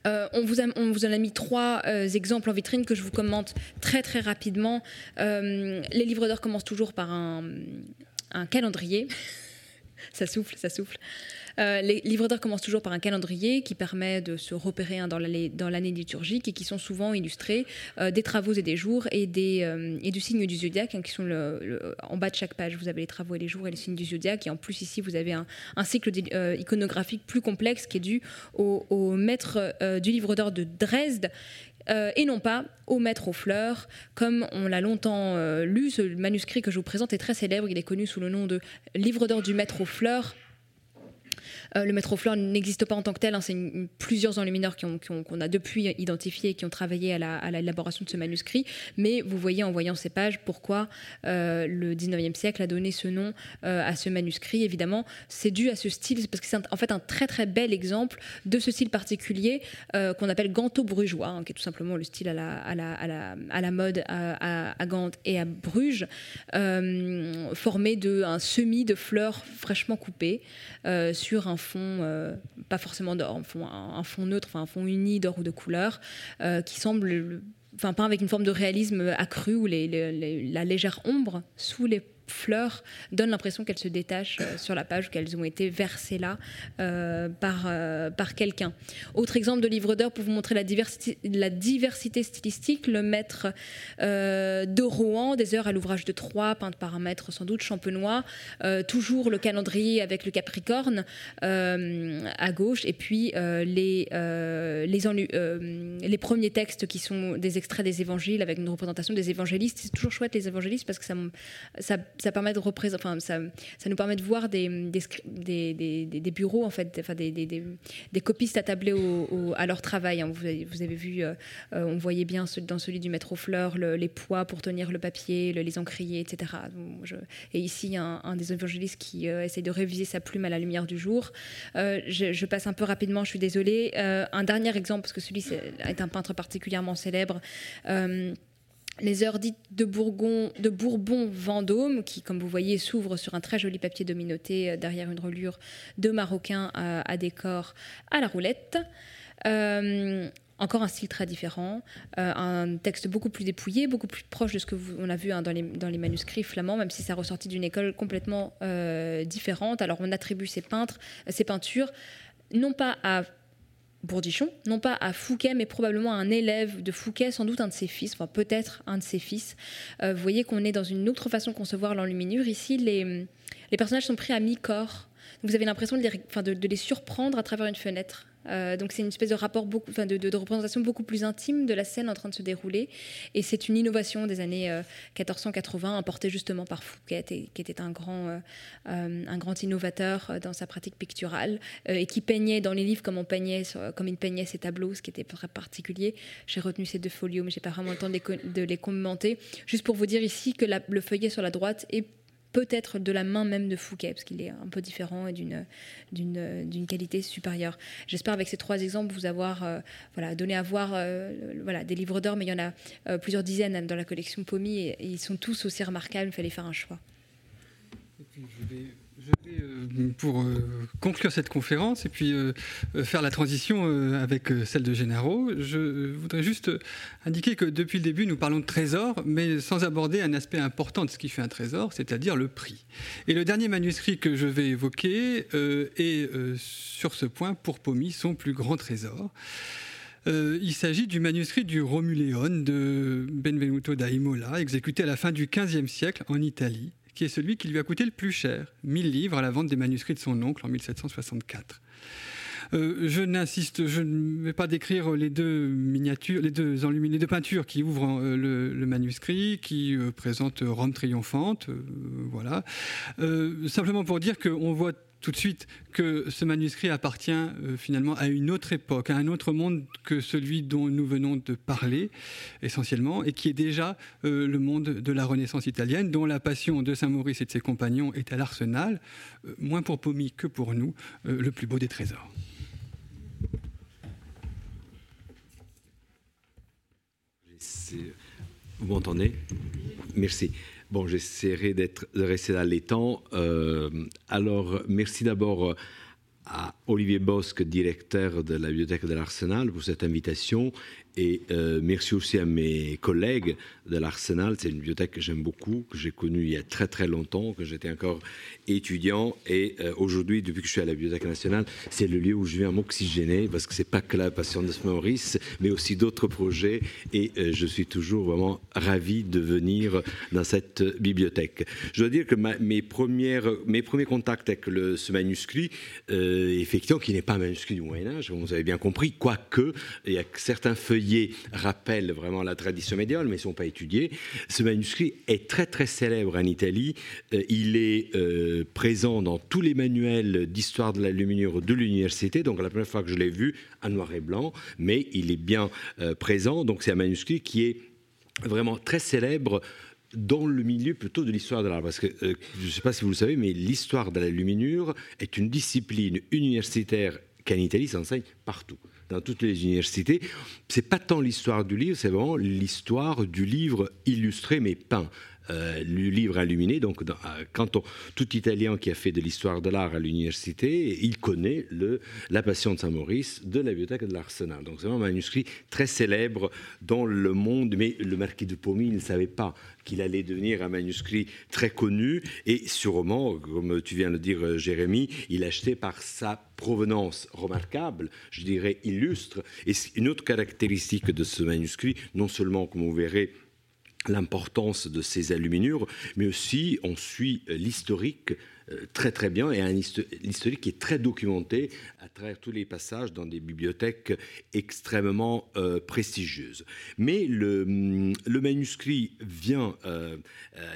on, vous en a mis trois exemples en vitrine que je vous commente très très rapidement. les livres d'heures commencent toujours par un calendrier. ça souffle, ça souffle. Euh, les livres d'heures commencent toujours par un calendrier qui permet de se repérer hein, dans l'année liturgique et qui sont souvent illustrés euh, des travaux et des jours et, des, euh, et du signe du zodiaque hein, qui sont en bas de chaque page. Vous avez les travaux et les jours et les signes du zodiaque et en plus ici vous avez un, cycle iconographique plus complexe qui est dû au, maître du livre d'or de Dresde et non pas au maître aux fleurs, comme on l'a longtemps lu. Ce manuscrit que je vous présente est très célèbre. Il est connu sous le nom de Livre d'or du maître aux fleurs le maître aux fleurs n'existe pas en tant que tel. Hein, c'est plusieurs enlumineurs qu'on qui ont, a depuis identifié et qui ont travaillé à l'élaboration de ce manuscrit. Mais vous voyez en voyant ces pages pourquoi euh, le 19e siècle a donné ce nom euh, à ce manuscrit. Évidemment, c'est dû à ce style, parce que c'est en fait un très très bel exemple de ce style particulier qu'on appelle ganto-brugeois, hein, qui est tout simplement le style à la, à la, à la, à la mode à, à, Gand et à Bruges, formé d'un semis de fleurs fraîchement coupées sur un fond, euh, pas forcément d'or, un, fond neutre, enfin un fond uni d'or ou de couleur, euh, qui semble, enfin peint avec une forme de réalisme accru où la légère ombre sous les fleurs donnent l'impression qu'elles se détachent euh, sur la page, qu'elles ont été versées là euh, par, euh, par quelqu'un. Autre exemple de livre d'heures pour vous montrer la diversité, la diversité stylistique, le maître de Rouen, des heures à l'ouvrage de Troyes, peinte par un maître sans doute champenois, toujours le calendrier avec le Capricorne à gauche, et puis les, les, premiers textes qui sont des extraits des évangiles avec une représentation des évangélistes. C'est toujours chouette les évangélistes parce que ça ça nous permet de voir des, bureaux, en fait, enfin, des, copistes attablés à leur travail. Hein. Vous, avez, vu, euh, euh, on voyait bien dans celui du maître aux fleurs les poids pour tenir le papier, les encriers, etc. je, et ici, un, des évangélistes qui euh, essaie de réviser sa plume à la lumière du jour. Je, passe un peu rapidement, je suis désolée. un dernier exemple, parce que celui est un peintre particulièrement célèbre les heures dites de, Bourbon-Vendôme, qui, comme vous voyez, s'ouvrent sur un très joli papier dominoté euh, derrière une relure de marocain à, décor à la roulette. Euh, encore un style très différent, euh, un texte beaucoup plus dépouillé, beaucoup plus proche de ce que on a vu hein, dans, les, dans, les, manuscrits flamands, même si ça ressortit d'une école complètement différente. Alors on attribue ces peintres, ces peintures, non pas à Bourdichon, non pas à Fouquet, mais probablement à un élève de Fouquet, sans doute un de ses fils, enfin peut-être un de ses fils. Euh, vous voyez qu'on est dans une autre façon de concevoir l'enluminure. Ici, les, les personnages sont pris à mi-corps. Vous avez l'impression de les surprendre à travers une fenêtre. Euh, donc c'est une espèce de rapport de, représentation beaucoup plus intime de la scène en train de se dérouler. Et c'est une innovation des années 1480 euh, importée justement par Fouquet, et, qui était un grand, euh, un grand innovateur dans sa pratique picturale et qui peignait dans les livres comme on peignait, comme il peignait ses tableaux, ce qui était très particulier. J'ai retenu ces deux folios, mais j'ai pas vraiment le temps de les commenter. Juste pour vous dire ici que le feuillet sur la droite est peut-être de la main même de Fouquet, parce qu'il est un peu différent et d'une, qualité supérieure. J'espère avec ces trois exemples vous avoir euh, voilà, donné à voir euh, voilà, des livres d'or, mais il y en a euh, plusieurs dizaines dans la collection Pommy et, et, ils sont tous aussi remarquables, il fallait faire un choix. Et puis je vais je vais, euh, pour euh, conclure cette conférence et puis euh, faire la transition avec celle de Génaro, je voudrais juste indiquer que depuis le début, nous parlons de trésor, mais sans aborder un aspect important de ce qui fait un trésor, c'est-à-dire le prix. Et le dernier manuscrit que je vais évoquer est sur ce point, pour Pomi, son plus grand trésor. il s'agit du manuscrit du Romuléon de Benvenuto da Imola, exécuté à la fin du XVe siècle en Italie qui est celui qui lui a coûté le plus cher, 1000 livres à la vente des manuscrits de son oncle en 1764. Euh, je n'insiste, je ne vais pas décrire les deux miniatures, les deux les deux peintures qui ouvrent euh, le, manuscrit, qui euh, présentent Rome triomphante, voilà. simplement pour dire qu'on voit tout de suite que ce manuscrit appartient euh, finalement à une autre époque, à un autre monde que celui dont nous venons de parler essentiellement, et qui est déjà euh, le monde de la Renaissance italienne, dont la passion de Saint Maurice et de ses compagnons est à l'arsenal, euh, moins pour Pomy que pour nous, le plus beau des trésors. Vous m'entendez? Merci. Bon, j'essaierai d'être, de rester dans les temps. Euh, alors, merci d'abord à Olivier Bosque, directeur de la bibliothèque de l'Arsenal, pour cette invitation et euh, merci aussi à mes collègues de l'Arsenal. C'est une bibliothèque que j'aime beaucoup, que j'ai connue il y a très très longtemps, que j'étais encore étudiant. Et euh, aujourd'hui, depuis que je suis à la Bibliothèque nationale, c'est le lieu où je viens m'oxygéner, parce que c'est pas que la passion de Maurice, mais aussi d'autres projets. Et euh, je suis toujours vraiment ravi de venir dans cette bibliothèque. Je dois dire que mes, premiers contacts avec ce manuscrit, effectivement, qui n'est pas un manuscrit du Moyen-Âge, vous avez bien compris, quoique il y a certains feuillets rappelle vraiment la tradition médiévale, mais ils ne sont pas étudiés. Ce manuscrit est très très célèbre en Italie. Euh, il est euh, présent dans tous les manuels d'histoire de la luminure de l'université. Donc la première fois que je l'ai vu, en noir et blanc, mais il est bien euh, présent. Donc c'est un manuscrit qui est vraiment très célèbre dans le milieu plutôt de l'histoire de l'art. Parce que, je ne sais pas si vous le savez, mais l'histoire de la luminure est une discipline universitaire qu'en Italie s'enseigne partout dans toutes les universités. C'est pas tant l'histoire du livre, c'est vraiment l'histoire du livre illustré mais peint. Euh, le livre illuminé. Donc, euh, quand tout Italien qui a fait de l'histoire de l'art à l'université, il connaît le, la Passion de Saint-Maurice de la bibliothèque de l'Arsenal. Donc, c'est un manuscrit très célèbre dans le monde, mais le marquis de Pomy ne savait pas qu'il allait devenir un manuscrit très connu et sûrement, comme tu viens de dire, euh, Jérémie, il acheté par sa provenance remarquable, je dirais illustre. Et une autre caractéristique de ce manuscrit, non seulement, comme vous verrez, l'importance de ces aluminures, mais aussi on suit l'historique très très bien et un historique qui est très documenté à travers tous les passages dans des bibliothèques extrêmement euh, prestigieuses. Mais le, mm, manuscrit vient, euh,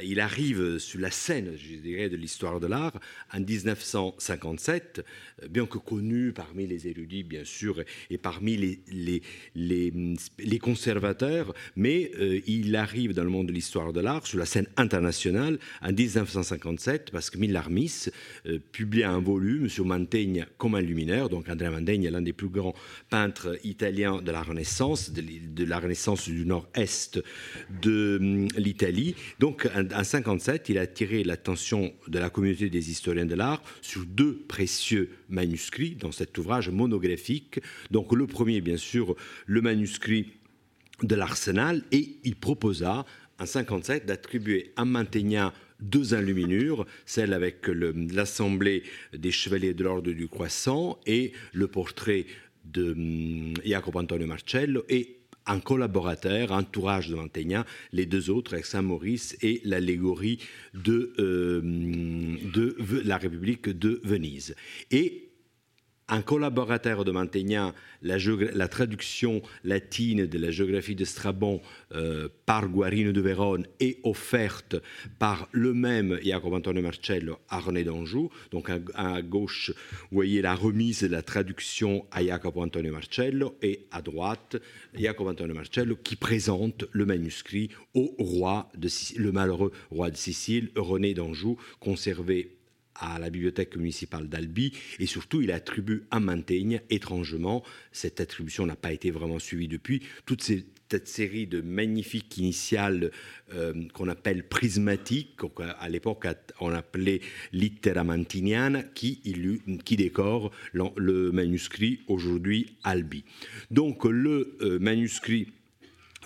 il arrive sur la scène, je dirais, de l'histoire de l'art en 1957, bien que connu parmi les érudits, bien sûr, et parmi les, mm, conservateurs, mais il arrive dans le monde de l'histoire de l'art sur la scène internationale en 1957 parce que Millarmi euh, publie un volume sur Mantegna comme un luminaire. Donc Andrea Mantegna est l'un des plus grands peintres italiens de la Renaissance, de, la Renaissance du nord-est de hum, l'Italie. Donc en, 1957, il a attiré l'attention de la communauté des historiens de l'art sur deux précieux manuscrits dans cet ouvrage monographique. Donc le premier, bien sûr, le manuscrit de l'Arsenal, et il proposa en 57 d'attribuer à Mantegna deux enluminures, celle avec l'Assemblée des Chevaliers de l'Ordre du Croissant et le portrait de hum, Jacopo Antonio Marcello et un collaborateur, entourage de Mantegna, les deux autres avec Saint-Maurice et l'allégorie de, euh, de la République de Venise. Un collaborateur de Mantegna, la, traduction latine de la géographie de Strabon euh, par Guarino de Vérone est offerte par le même Jacopo Antonio Marcello à René d'Anjou. Donc à, gauche, vous voyez la remise de la traduction à Jacopo Antonio Marcello et à droite, Jacopo Antonio Marcello qui présente le manuscrit au roi de le malheureux roi de Sicile, René d'Anjou, conservé à la bibliothèque municipale d'Albi et surtout il attribue à Mantegna, étrangement, cette attribution n'a pas été vraiment suivie depuis, toute cette série de magnifiques initiales euh, qu'on appelle prismatiques, à l'époque on appelait littera mantiniana, qui, qui décore le manuscrit aujourd'hui Albi. Donc le euh, manuscrit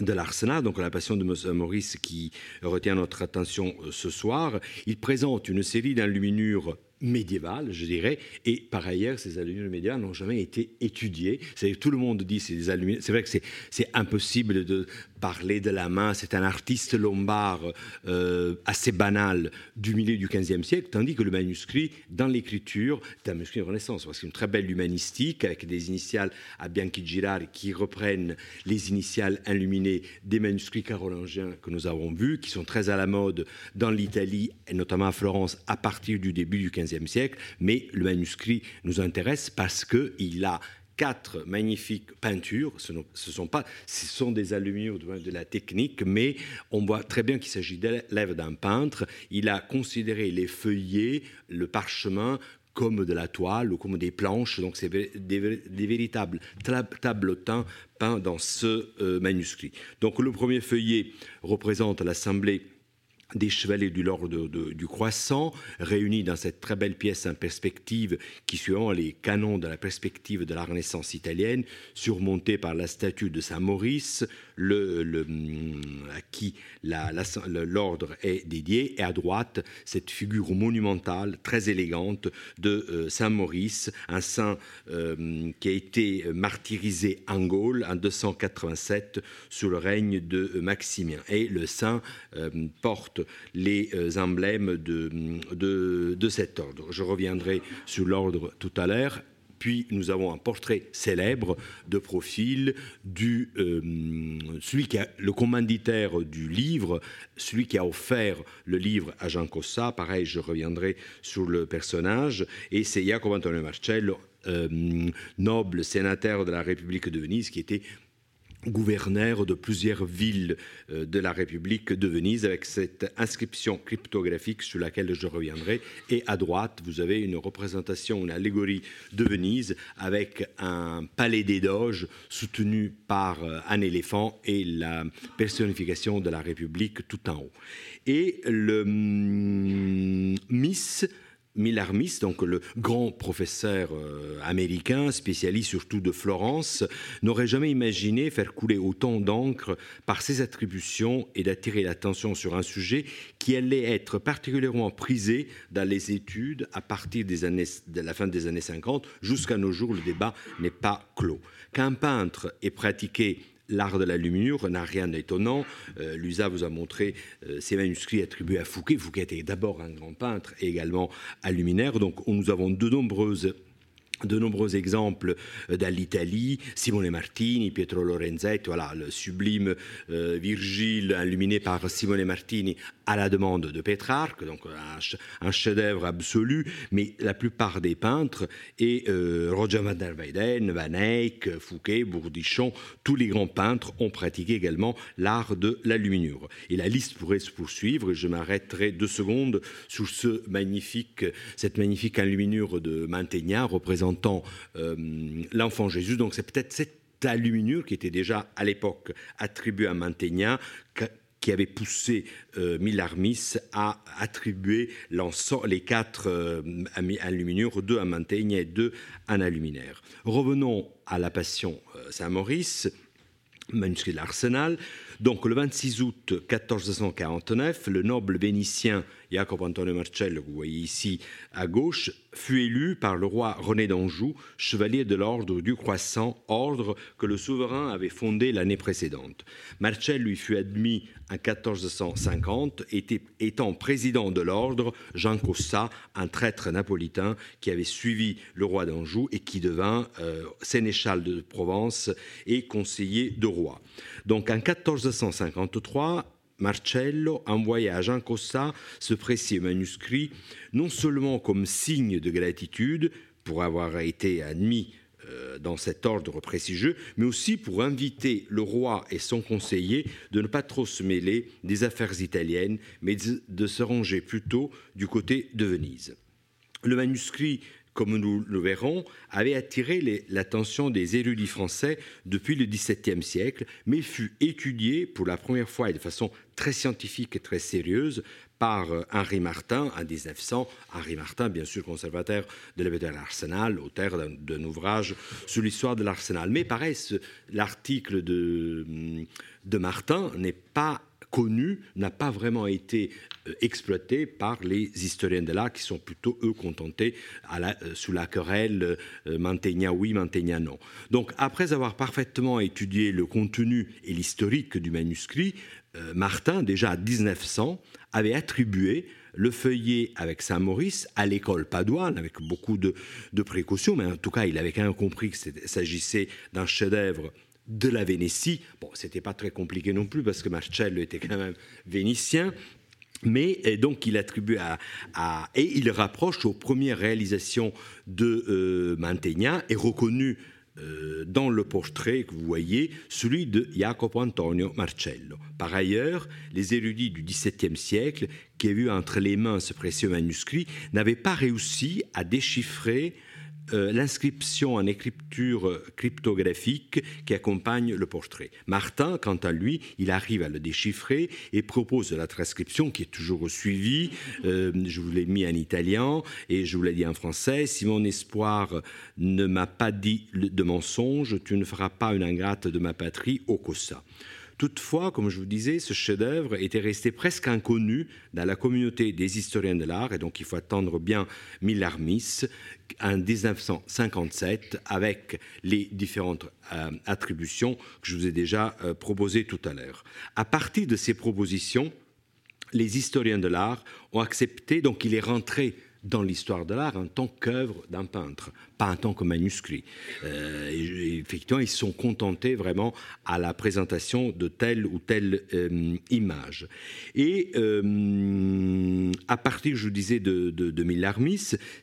de l'Arsenal, donc la passion de Maurice qui retient notre attention euh, ce soir. Il présente une série d'enluminures médiévales, je dirais, et par ailleurs, ces enluminures médiévales n'ont jamais été étudiées. Tout le monde dit c'est des. C'est vrai que c'est impossible de parler de la main. C'est un artiste lombard euh, assez banal du milieu du XVe siècle, tandis que le manuscrit, dans l'écriture, est un manuscrit de Renaissance. C'est une très belle humanistique avec des initiales à Bianchi Girard qui reprennent les initiales illuminées des manuscrits carolingiens que nous avons vus, qui sont très à la mode dans l'Italie et notamment à Florence à partir du début du XVe siècle, mais le manuscrit nous intéresse parce qu'il a quatre magnifiques peintures. Ce, sont pas, ce sont des aluminiums de la technique, mais on voit très bien qu'il s'agit de d'un peintre. Il a considéré les feuillets, le parchemin comme de la toile ou comme des planches. Donc, c'est des, véritables tableaux peints dans ce euh, manuscrit. Donc, le premier feuillet représente l'assemblée des chevaliers du l'ordre du croissant, réunis dans cette très belle pièce en perspective qui, suivant les canons de la perspective de la Renaissance italienne, surmontée par la statue de Saint-Maurice, le, à qui l'ordre est dédié, et à droite, cette figure monumentale, très élégante, de euh, Saint-Maurice, un saint euh, qui a été martyrisé en Gaule en 287 sous le règne de Maximien. Et le saint euh, porte les emblèmes de, de cet ordre. Je reviendrai sur l'ordre tout à l'heure puis nous avons un portrait célèbre de profil du euh, celui qui a le commanditaire du livre, celui qui a offert le livre à Jean Cossa. Pareil, je reviendrai sur le personnage. Et c'est Jacopo Antonio Marcello, euh, noble sénateur de la République de Venise, qui était gouverneur de plusieurs villes euh, de la République de Venise avec cette inscription cryptographique sur laquelle je reviendrai. Et à droite, vous avez une représentation, une allégorie de Venise avec un palais des doges soutenu par euh, un éléphant et la personnification de la République tout en haut. Et le hum, Miss Millarmis, donc le grand professeur euh, américain, spécialiste surtout de Florence, n'aurait jamais imaginé faire couler autant d'encre par ses attributions et d'attirer l'attention sur un sujet qui allait être particulièrement prisé dans les études à partir des années, de la fin des années 50 jusqu'à nos jours. Le débat n'est pas clos. Qu'un peintre ait pratiqué l'art de la luminure n'a rien d'étonnant. Euh, Lusa vous a montré euh, ces manuscrits attribués à Fouquet. Fouquet était d'abord un grand peintre et également un luminaire. Donc nous avons de nombreuses de nombreux exemples euh, dans l'Italie, Simone Martini, Pietro Lorenzetti, voilà, le sublime Virgile illuminé par Simone Martini à la demande de Pétrarque, donc un, chef-d'œuvre absolu, mais la plupart des peintres, et euh, Roger van der Weyden, Van Eyck, Fouquet, Bourdichon, tous les grands peintres ont pratiqué également l'art de la luminure. Et la liste pourrait se poursuivre, je m'arrêterai deux secondes sur ce magnifique, cette magnifique enluminure de Mantegna euh, l'enfant Jésus. Donc c'est peut-être cette enluminure qui était déjà à l'époque attribuée à Mantegna, qui avait poussé euh, Millarmis à attribuer les quatre euh, enluminures, deux à Mantegna et deux à Aluminaire. Revenons à la Passion euh, Saint-Maurice, manuscrit de l'Arsenal. Donc le 26 août 1449, le noble vénitien Jacopo Antonio Marcello, que vous voyez ici à gauche, fut élu par le roi René d'Anjou chevalier de l'ordre du Croissant, ordre que le souverain avait fondé l'année précédente. Marcello lui fut admis en 1450, étant président de l'ordre Jean Cossa, un traître napolitain qui avait suivi le roi d'Anjou et qui devint euh, sénéchal de Provence et conseiller de roi. Donc en 1453, Marcello envoya à Jean Cossa ce précieux manuscrit, non seulement comme signe de gratitude pour avoir été admis euh, dans cet ordre prestigieux, mais aussi pour inviter le roi et son conseiller de ne pas trop se mêler des affaires italiennes, mais de se ranger plutôt du côté de Venise. Le manuscrit comme nous le verrons, avait attiré l'attention des érudits français depuis le XVIIe siècle, mais fut étudié pour la première fois et de façon très scientifique et très sérieuse par euh, Henri Martin en 1900. Henri Martin, bien sûr, conservateur de la de l'Arsenal, auteur d'un ouvrage sur l'histoire de l'Arsenal. Mais pareil, l'article de, de Martin n'est pas connu n'a pas vraiment été euh, exploité par les historiens de l'art qui sont plutôt, eux, contentés euh, sous la querelle euh, Mantegna oui, Mantegna non. Donc, après avoir parfaitement étudié le contenu et l'historique du manuscrit, Martin, déjà à 1900, avait attribué le feuillet avec Saint-Maurice à l'école padoine, avec beaucoup de, de, précautions, mais en tout cas, il avait quand même compris qu'il s'agissait d'un chef-d'œuvre de la Vénétie. Bon, c'était pas très compliqué non plus parce que Marcello était quand même vénitien. mais donc il attribue à, et il rapproche aux premières réalisations de euh, Mantegna et reconnu euh, dans le portrait que vous voyez celui de Jacopo Antonio Marcello. Par ailleurs, les érudits du XVIIe siècle qui avaient eu entre les mains ce précieux manuscrit n'avaient pas réussi à déchiffrer euh, l'inscription en écriture cryptographique qui accompagne le portrait. Martin, quant à lui, il arrive à le déchiffrer et propose la transcription qui est toujours suivie. Euh, je vous l'ai mis en italien et je vous l'ai dit en français. Si mon espoir ne m'a pas dit de mensonge, tu ne feras pas une ingrate de ma patrie au Cossa. Toutefois, comme je vous disais, ce chef-d'œuvre était resté presque inconnu dans la communauté des historiens de l'art, et donc il faut attendre bien Millarmis en 1957 avec les différentes euh, attributions que je vous ai déjà euh, proposées tout à l'heure. À partir de ces propositions, les historiens de l'art ont accepté, donc il est rentré dans l'histoire de l'art en tant qu'œuvre d'un peintre, pas en tant que manuscrit. Euh, effectivement, ils sont contentés vraiment à la présentation de telle ou telle euh, image. Et euh, à partir, je vous disais, de, de, de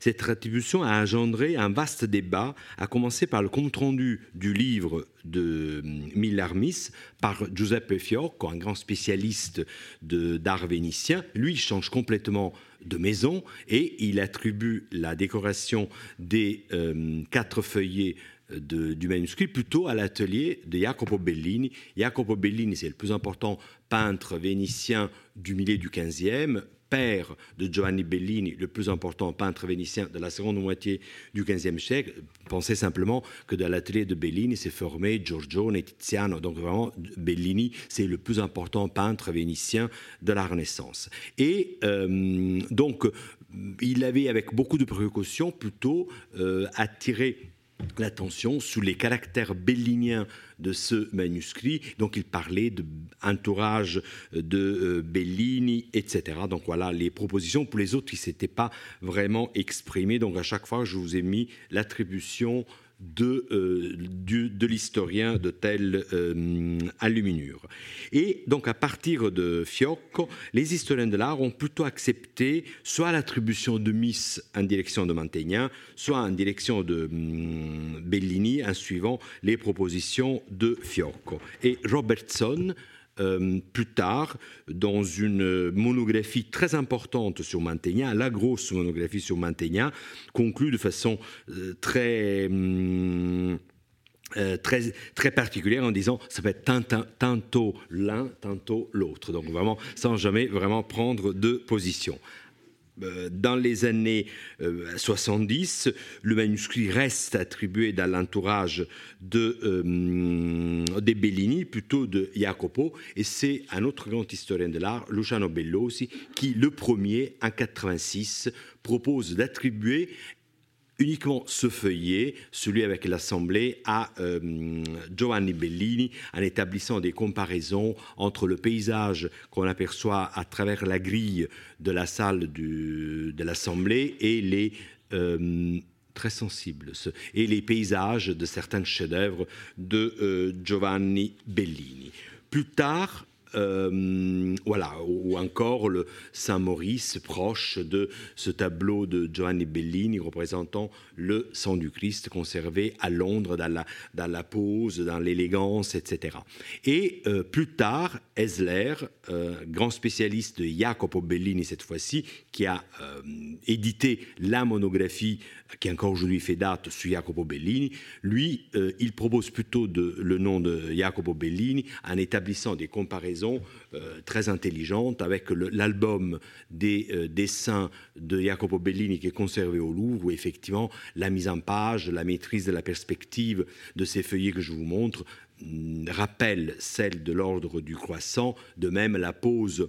cette attribution a engendré un vaste débat, à commencer par le compte-rendu du livre de Millarmis par Giuseppe Fiocco, un grand spécialiste d'art vénitien. Lui, change complètement de maison et il attribue la décoration des euh, quatre feuillets du manuscrit plutôt à l'atelier de Jacopo Bellini. Jacopo Bellini, c'est le plus important peintre vénitien du milieu du XVe, père de Giovanni Bellini, le plus important peintre vénitien de la seconde moitié du XVe siècle. Pensez simplement que dans l'atelier de Bellini s'est formé Giorgione et Tiziano. Donc vraiment, Bellini, c'est le plus important peintre vénitien de la Renaissance. Et euh, donc, il avait, avec beaucoup de précautions, plutôt euh, attiré l'attention sur les caractères belliniens de ce manuscrit. Donc il parlait d'entourage de euh, Bellini, etc. Donc voilà les propositions. Pour les autres, qui ne s'étaient pas vraiment exprimés. Donc à chaque fois, je vous ai mis l'attribution de, euh, de l'historien de telle euh. Et donc à partir de Fiocco, les historiens de l'art ont plutôt accepté soit l'attribution de Miss en direction de Mantegna, soit en direction de hum, Bellini en suivant les propositions de Fiocco. Et Robertson euh, plus tard, dans une monographie très importante sur Mantegna, la grosse monographie sur Mantegna, conclut de façon euh, très... Hum, euh, très, très particulière en disant ça peut être tantôt l'un, tantôt l'autre. Donc vraiment, sans jamais vraiment prendre de position. Euh, dans les années 70, euh, le manuscrit reste attribué dans l'entourage de, euh, Bellini, plutôt de Jacopo, et c'est un autre grand historien de l'art, Luciano Bellosi, qui, le premier, en 86, propose d'attribuer uniquement ce feuillet, celui avec l'Assemblée, à euh, Giovanni Bellini, en établissant des comparaisons entre le paysage qu'on aperçoit à travers la grille de la salle de l'Assemblée et les... Euh, très et les paysages de certains chefs-d'œuvre de euh, Giovanni Bellini. Plus tard, euh, voilà, ou encore le Saint-Maurice, proche de ce tableau de Giovanni Bellini représentant le sang du Christ conservé à Londres dans la, pose, dans l'élégance, etc. Et euh, plus tard, Esler, euh, grand spécialiste de Jacopo Bellini cette fois-ci, qui a édité la monographie qui encore aujourd'hui fait date sur Jacopo Bellini, lui, il propose plutôt le nom de Jacopo Bellini en établissant des comparaisons euh, très intelligente avec l'album des euh, dessins de Jacopo Bellini qui est conservé au Louvre, où effectivement la mise en page, la maîtrise de la perspective de ces feuillets que je vous montre mm, rappelle celle de l'ordre du croissant, de même la pose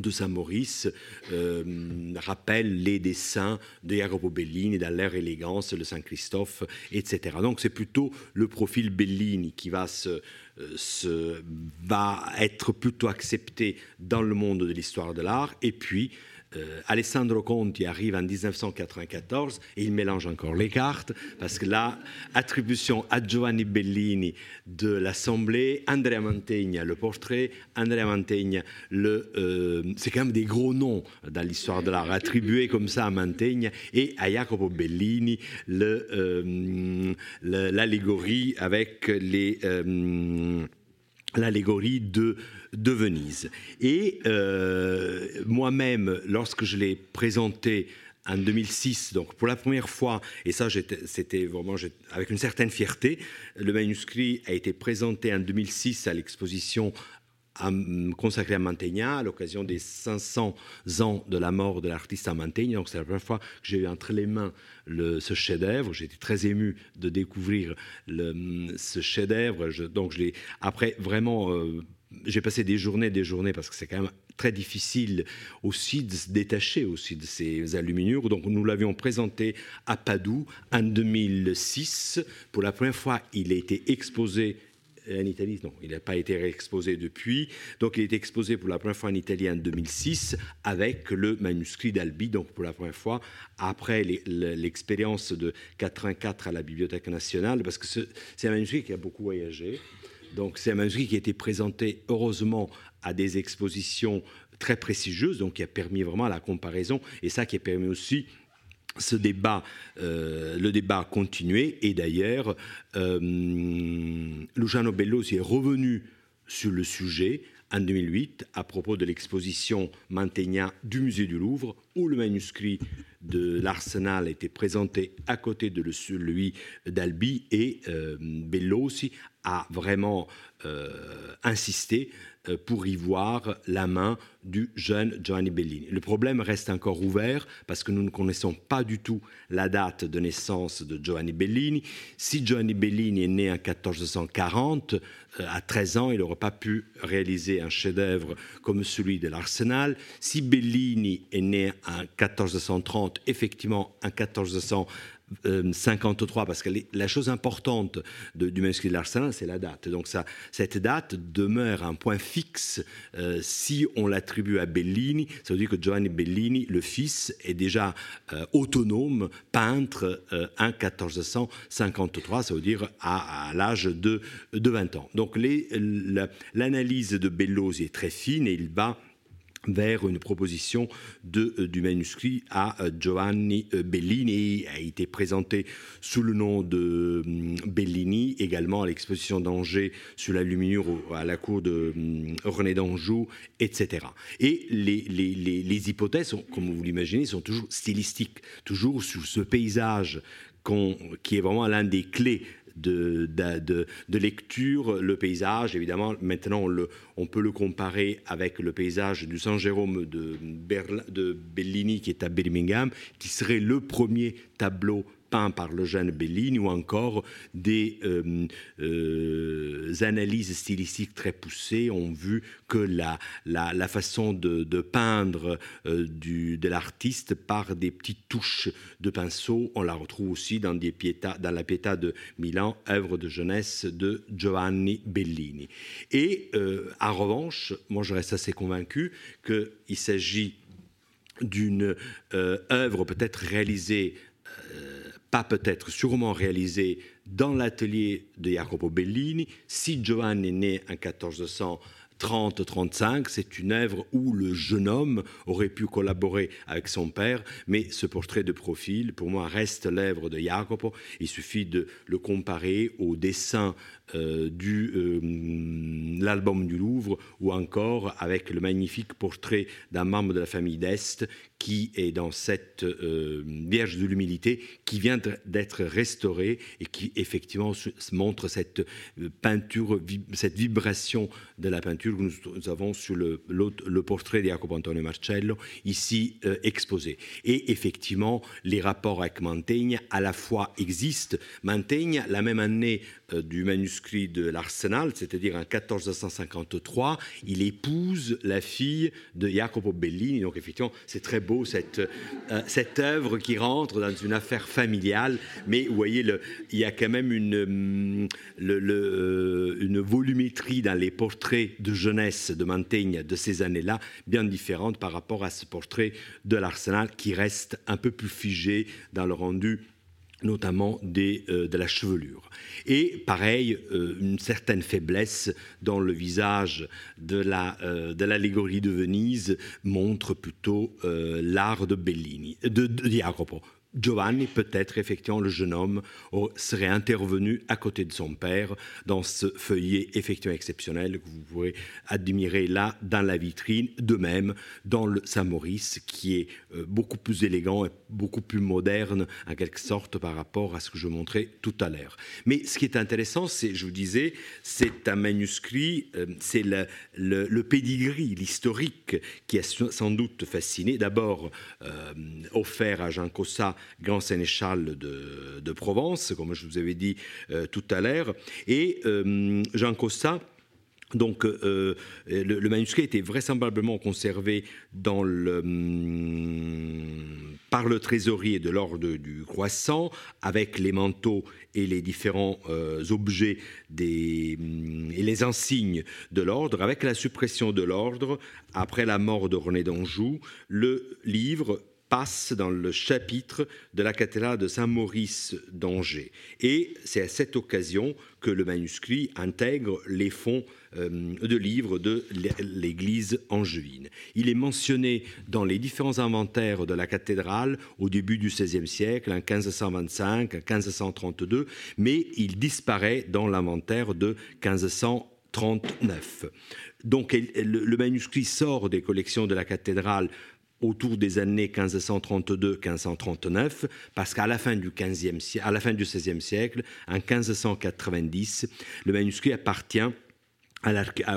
de Saint-Maurice euh, rappelle les dessins de Jacopo Bellini dans l'air élégance, le Saint-Christophe, etc. Donc c'est plutôt le profil Bellini qui va se, va être plutôt accepté dans le monde de l'histoire de l'art. Et puis, euh, Alessandro Conti arrive en 1994 et il mélange encore les cartes parce que là, attribution à Giovanni Bellini de l'Assemblée, Andrea Mantegna le portrait, Andrea Mantegna le, euh, c'est quand même des gros noms dans l'histoire de l'art attribués comme ça à Mantegna et à Jacopo Bellini euh, l'allégorie avec les l'allégorie de, de Venise. Et euh, moi-même, lorsque je l'ai présenté en 2006, donc pour la première fois, et ça c'était vraiment avec une certaine fierté, le manuscrit a été présenté en 2006 à l'exposition consacré à Mantegna à l'occasion des 500 ans de la mort de l'artiste à Mantegna. Donc c'est la première fois que j'ai eu entre les mains ce chef-d'œuvre. J'étais très ému de découvrir ce chef-d'œuvre. Donc je l'ai après vraiment. Euh, j'ai passé des journées, des journées, parce que c'est quand même très difficile aussi de se détacher aussi de ces aluminures. Donc nous l'avions présenté à Padoue en 2006. Pour la première fois, il a été exposé en Italie, non, il n'a pas été réexposé depuis. Donc, il est exposé pour la première fois en Italie en 2006 avec le manuscrit d'Albi, donc pour la première fois après l'expérience de 84 à la Bibliothèque nationale, parce que c'est un manuscrit qui a beaucoup voyagé. Donc, c'est un manuscrit qui a été présenté, heureusement, à des expositions très prestigieuses, donc qui a permis vraiment la comparaison, et ça qui a permis aussi ce débat, euh, le débat a continué et d'ailleurs, euh, Luciano Bellosi est revenu sur le sujet en 2008 à propos de l'exposition Mantegna du musée du Louvre où le manuscrit de l'Arsenal était présenté à côté de celui d'Albi et euh, Bellosi a vraiment euh, insisté pour y voir la main du jeune Giovanni Bellini. Le problème reste encore ouvert parce que nous ne connaissons pas du tout la date de naissance de Giovanni Bellini. Si Giovanni Bellini est né en 1440, euh, à 13 ans, il n'aurait pas pu réaliser un chef-d'œuvre comme celui de l'Arsenal. Si Bellini est né en 1430, effectivement, en 1430, 53, euh, parce que la chose importante du manuscrit de l'Arsenal, c'est la date. Donc cette date demeure un point fixe euh, si on l'attribue à Bellini. Ça veut dire que Giovanni Bellini, le fils, est déjà euh, autonome, peintre en 1453, ça veut dire à, l'âge de, de 20 ans. Donc l'analyse de Bellosi est très fine et il va vers une proposition de, euh, du manuscrit à euh, Giovanni euh, Bellini, a été présenté sous le nom de hum, Bellini, également à l'exposition d'Angers sur l'aluminium à la cour de hum, René d'Anjou, etc. Et les, les, les, hypothèses, comme vous l'imaginez, sont toujours stylistiques, toujours sur ce paysage qui est vraiment l'un des clés de, lecture, le paysage, évidemment, maintenant on, on, peut le comparer avec le paysage du San Jérôme de, de Bellini qui est à Birmingham, qui serait le premier tableau peint par le jeune Bellini ou encore des euh, euh, analyses stylistiques très poussées ont vu que la, façon de, peindre euh, de l'artiste par des petites touches de pinceau, on la retrouve aussi dans, des pieta, dans la Pietà de Milan, œuvre de jeunesse de Giovanni Bellini. Et en revanche, moi je reste assez convaincu qu'il s'agit d'une œuvre peut-être réalisée pas peut-être sûrement réalisé dans l'atelier de Jacopo Bellini. Si Giovanni est né en 1400, 30-35, c'est une œuvre où le jeune homme aurait pu collaborer avec son père, mais ce portrait de profil, pour moi, reste l'œuvre de Jacopo. Il suffit de le comparer au dessin euh, euh, l'album du Louvre ou encore avec le magnifique portrait d'un membre de la famille d'Est qui est dans cette euh, Vierge de l'humilité qui vient d'être restaurée et qui effectivement montre cette peinture, cette vibration de la peinture que nous avons sur le, portrait de Jacopo Antonio Marcello, ici euh, exposé. Et effectivement, les rapports avec Mantegna à la fois existent. Mantegna, la même année euh, du manuscrit de l'Arsenal, c'est-à-dire en 1453, il épouse la fille de Jacopo Bellini. Donc effectivement, c'est très euh, cette œuvre qui rentre dans une affaire familiale. Mais vous voyez, il y a quand même une, hum, le, une volumétrie dans les portraits de jeunesse de Mantegna de ces années-là, bien différente par rapport à ce portrait de l'Arsenal qui reste un peu plus figé dans le rendu notamment euh, de la chevelure. Et pareil, euh, une certaine faiblesse dans le visage de, la, euh, de l'allégorie de Venise montre plutôt l'art de Bellini. Giovanni, peut-être effectivement le jeune homme, serait intervenu à côté de son père dans ce feuillet effectivement exceptionnel que vous pourrez admirer là dans la vitrine, de même dans le Saint-Maurice qui est euh, beaucoup plus élégant et beaucoup plus moderne en quelque sorte par rapport à ce que je montrais tout à l'heure. Mais ce qui est intéressant, c'est, je vous disais, c'est un manuscrit, euh, c'est le, le, le pedigree, l'historique qui a sans doute fasciné, d'abord euh, offert à Jean Cossa grand sénéchal de, Provence, comme je vous avais dit euh, tout à l'heure. Et euh, Jean Costa, donc, euh, le, manuscrit était vraisemblablement conservé hum, par le trésorier de l'ordre du croissant, avec les manteaux et les différents objets hum, et les insignes de l'ordre. Avec la suppression de l'ordre, après la mort de René d'Anjou, le livre passe dans le chapitre de la cathédrale de Saint-Maurice d'Angers. Et c'est à cette occasion que le manuscrit intègre les fonds euh, de livres de l'Église angevine. Il est mentionné dans les différents inventaires de la cathédrale au début du XVIe siècle, en 1525, en 1532, mais il disparaît dans l'inventaire de 1539. Donc le manuscrit sort des collections de la cathédrale autour des années 1532-1539, parce qu'à la fin du 15e, à la fin du XVIe siècle, en 1590, le manuscrit appartient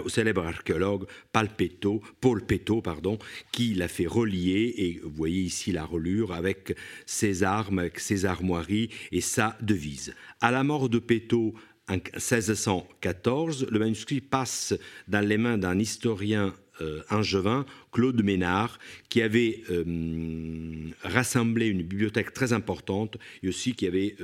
au célèbre archéologue Paul Peto, pardon, qui l'a fait relier, et vous voyez ici la relure, avec ses armes, avec ses armoiries et sa devise. À la mort de Peto en 1614, le manuscrit passe dans les mains d'un historien angevin, Claude Ménard, qui avait euh, rassemblé une bibliothèque très importante et aussi qui avait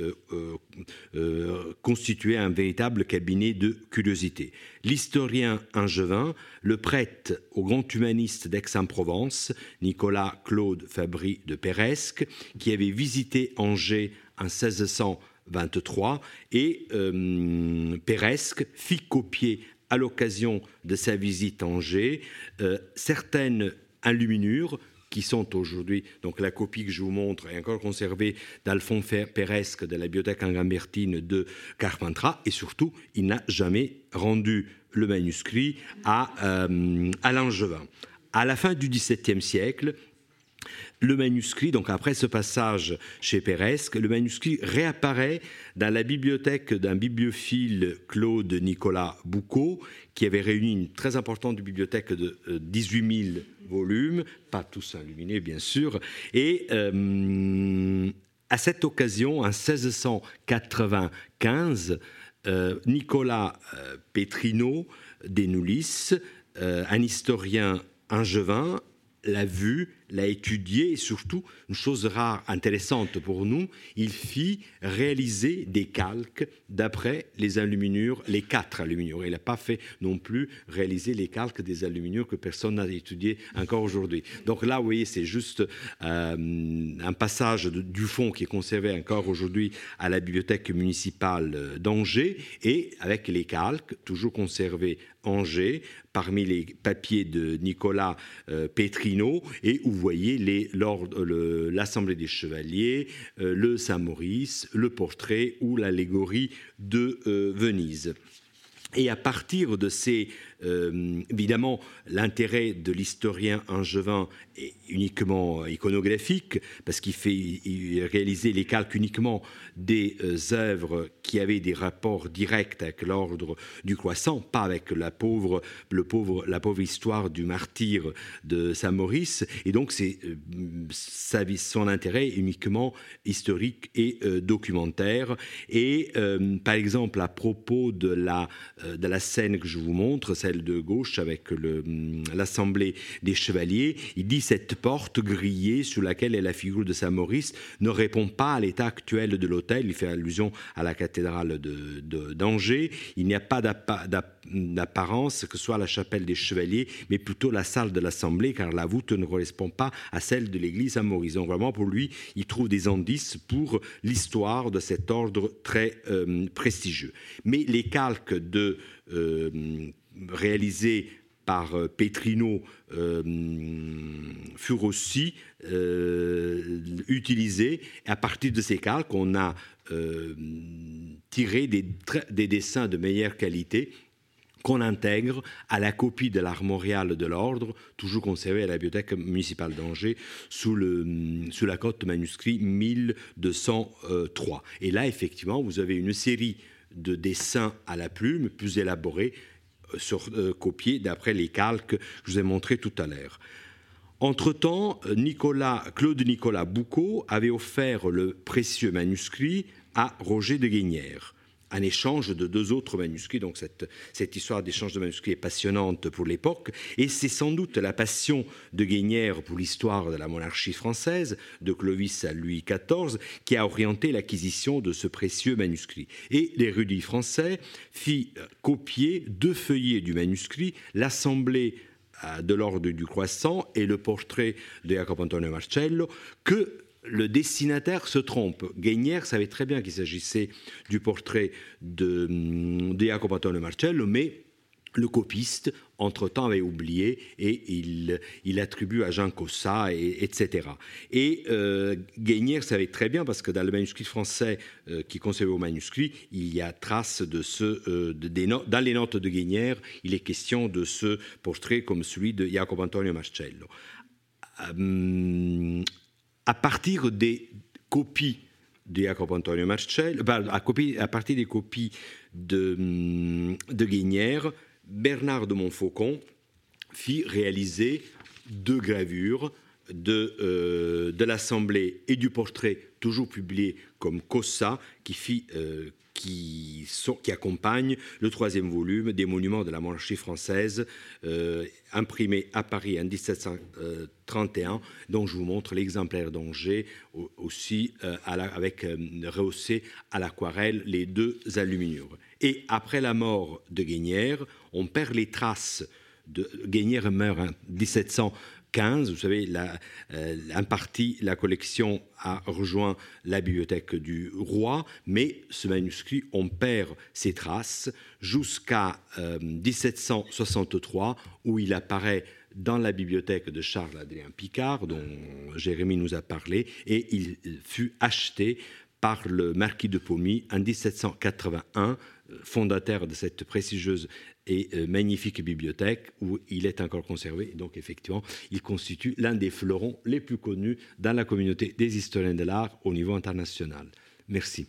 euh, constitué un véritable cabinet de curiosité. L'historien angevin le prête au grand humaniste d'Aix-en-Provence, Nicolas Claude Fabry de Péresque, qui avait visité Angers en 1623 et euh, Péresque fit copier à l'occasion de sa visite à Angers, euh, certaines enluminures qui sont aujourd'hui, donc la copie que je vous montre est encore conservée d'Alphonse Péresque de la bibliothèque Angambertine de Carpentras, et surtout, il n'a jamais rendu le manuscrit à, euh, à Langevin. À la fin du XVIIe siècle, le manuscrit, donc après ce passage chez Péresque, le manuscrit réapparaît dans la bibliothèque d'un bibliophile Claude Nicolas Boucault, qui avait réuni une très importante bibliothèque de 18 euh, 000 volumes, pas tous illuminés bien sûr, et euh, à cette occasion, en 1695, euh, Nicolas Petrino Denoulis, un historien angevin, l'a vu, l'a étudié et surtout, une chose rare, intéressante pour nous, il fit réaliser des calques d'après les aluminures, les quatre aluminures. Il n'a pas fait non plus réaliser les calques des aluminures que personne n'a étudié encore aujourd'hui. Donc là, vous voyez, c'est juste euh, un passage du fond qui est conservé encore aujourd'hui à la bibliothèque municipale d'Angers et avec les calques toujours conservés Angers, parmi les papiers de Nicolas euh, Petrino, et où voyez l'Assemblée des Chevaliers, euh, le Saint-Maurice, le portrait ou l'allégorie de euh, Venise. Et à partir de ces Euh, évidemment, l'intérêt de l'historien angevin est uniquement iconographique, parce qu'il fait il réalisait les calques uniquement des euh, œuvres qui avaient des rapports directs avec l'ordre du croissant, pas avec la pauvre, le pauvre, la pauvre histoire du martyr de Saint-Maurice. Et donc, c'est euh, son intérêt uniquement historique et documentaire. Et par exemple, à propos de la scène que je vous montre, de gauche avec l'Assemblée des chevaliers, il dit cette porte grillée sous laquelle est la figure de Saint-Maurice ne répond pas à l'état actuel de l'hôtel. Il fait allusion à la cathédrale d'Angers. Il n'y a pas d'apparence que ce soit la chapelle des chevaliers, mais plutôt la salle de l'Assemblée, car la voûte ne correspond pas à celle de l'église Saint-Maurice. Donc vraiment, pour lui, il trouve des indices pour l'histoire de cet ordre très euh, prestigieux. Mais les calques de, euh, réalisés par euh, Petrino euh, furent aussi euh, utilisés. À partir de ces calques, on a tiré des, des, dessins de meilleure qualité qu'on intègre à la copie de l'armorial de l'ordre, toujours conservé à la bibliothèque municipale d'Angers, sous, sous la cote manuscrit 1203. Et là, effectivement, vous avez une série de dessins à la plume plus élaborés sur, euh, d'après les calques que je vous ai montrés tout à l'heure. Entre-temps, Claude Nicolas Boucault avait offert le précieux manuscrit à Roger de Guignère en échange de deux autres manuscrits. Donc cette, cette histoire d'échange de manuscrits est passionnante pour l'époque. Et c'est sans doute la passion de Guénière pour l'histoire de la monarchie française, de Clovis à Louis XIV, qui a orienté l'acquisition de ce précieux manuscrit. Et l'érudit français fit copier deux feuillets du manuscrit, l'Assemblée euh, de l'ordre du croissant et le portrait de Jacopo Antonio Marcello, que le dessinateur se trompe. Guénière savait très bien qu'il s'agissait du portrait de, de Jacopo Antonio Marcello, mais le copiste, entre-temps, avait oublié et il, attribue à Jean Cossa, et, etc. Et euh, Guénière savait très bien, parce que dans le manuscrit français euh, qui conservé au manuscrit, il y a trace de ce. Euh, dans les notes de Guénière, il est question de ce portrait comme celui de Jacopo Antonio Marcello. Euh, à partir des copies de de Guignère, Bernard de Montfaucon fit réaliser deux gravures de, euh, de l'Assemblée et du portrait, toujours publié comme Cossa, qui fit, euh, qui, sont, le troisième volume des monuments de la monarchie française, euh, imprimé à Paris en 1731, dont je vous montre l'exemplaire d'Angers, aussi euh, avec euh, rehaussé à l'aquarelle les deux aluminiures. Et après la mort de Guénière, on perd les traces de Guénière meurt en 1700 15, vous savez, la, euh, la collection a rejoint la bibliothèque du roi, mais ce manuscrit, on perd ses traces jusqu'à 1763, euh, où il apparaît dans la bibliothèque de Charles-Adrien Picard, dont Jérémie nous a parlé, et il fut acheté par le marquis de Pommy en 1781, fondateur de cette prestigieuse et euh, magnifique bibliothèque où il est encore conservé. Donc effectivement, il constitue l'un des fleurons les plus connus dans la communauté des historiens de l'art au niveau international. Merci.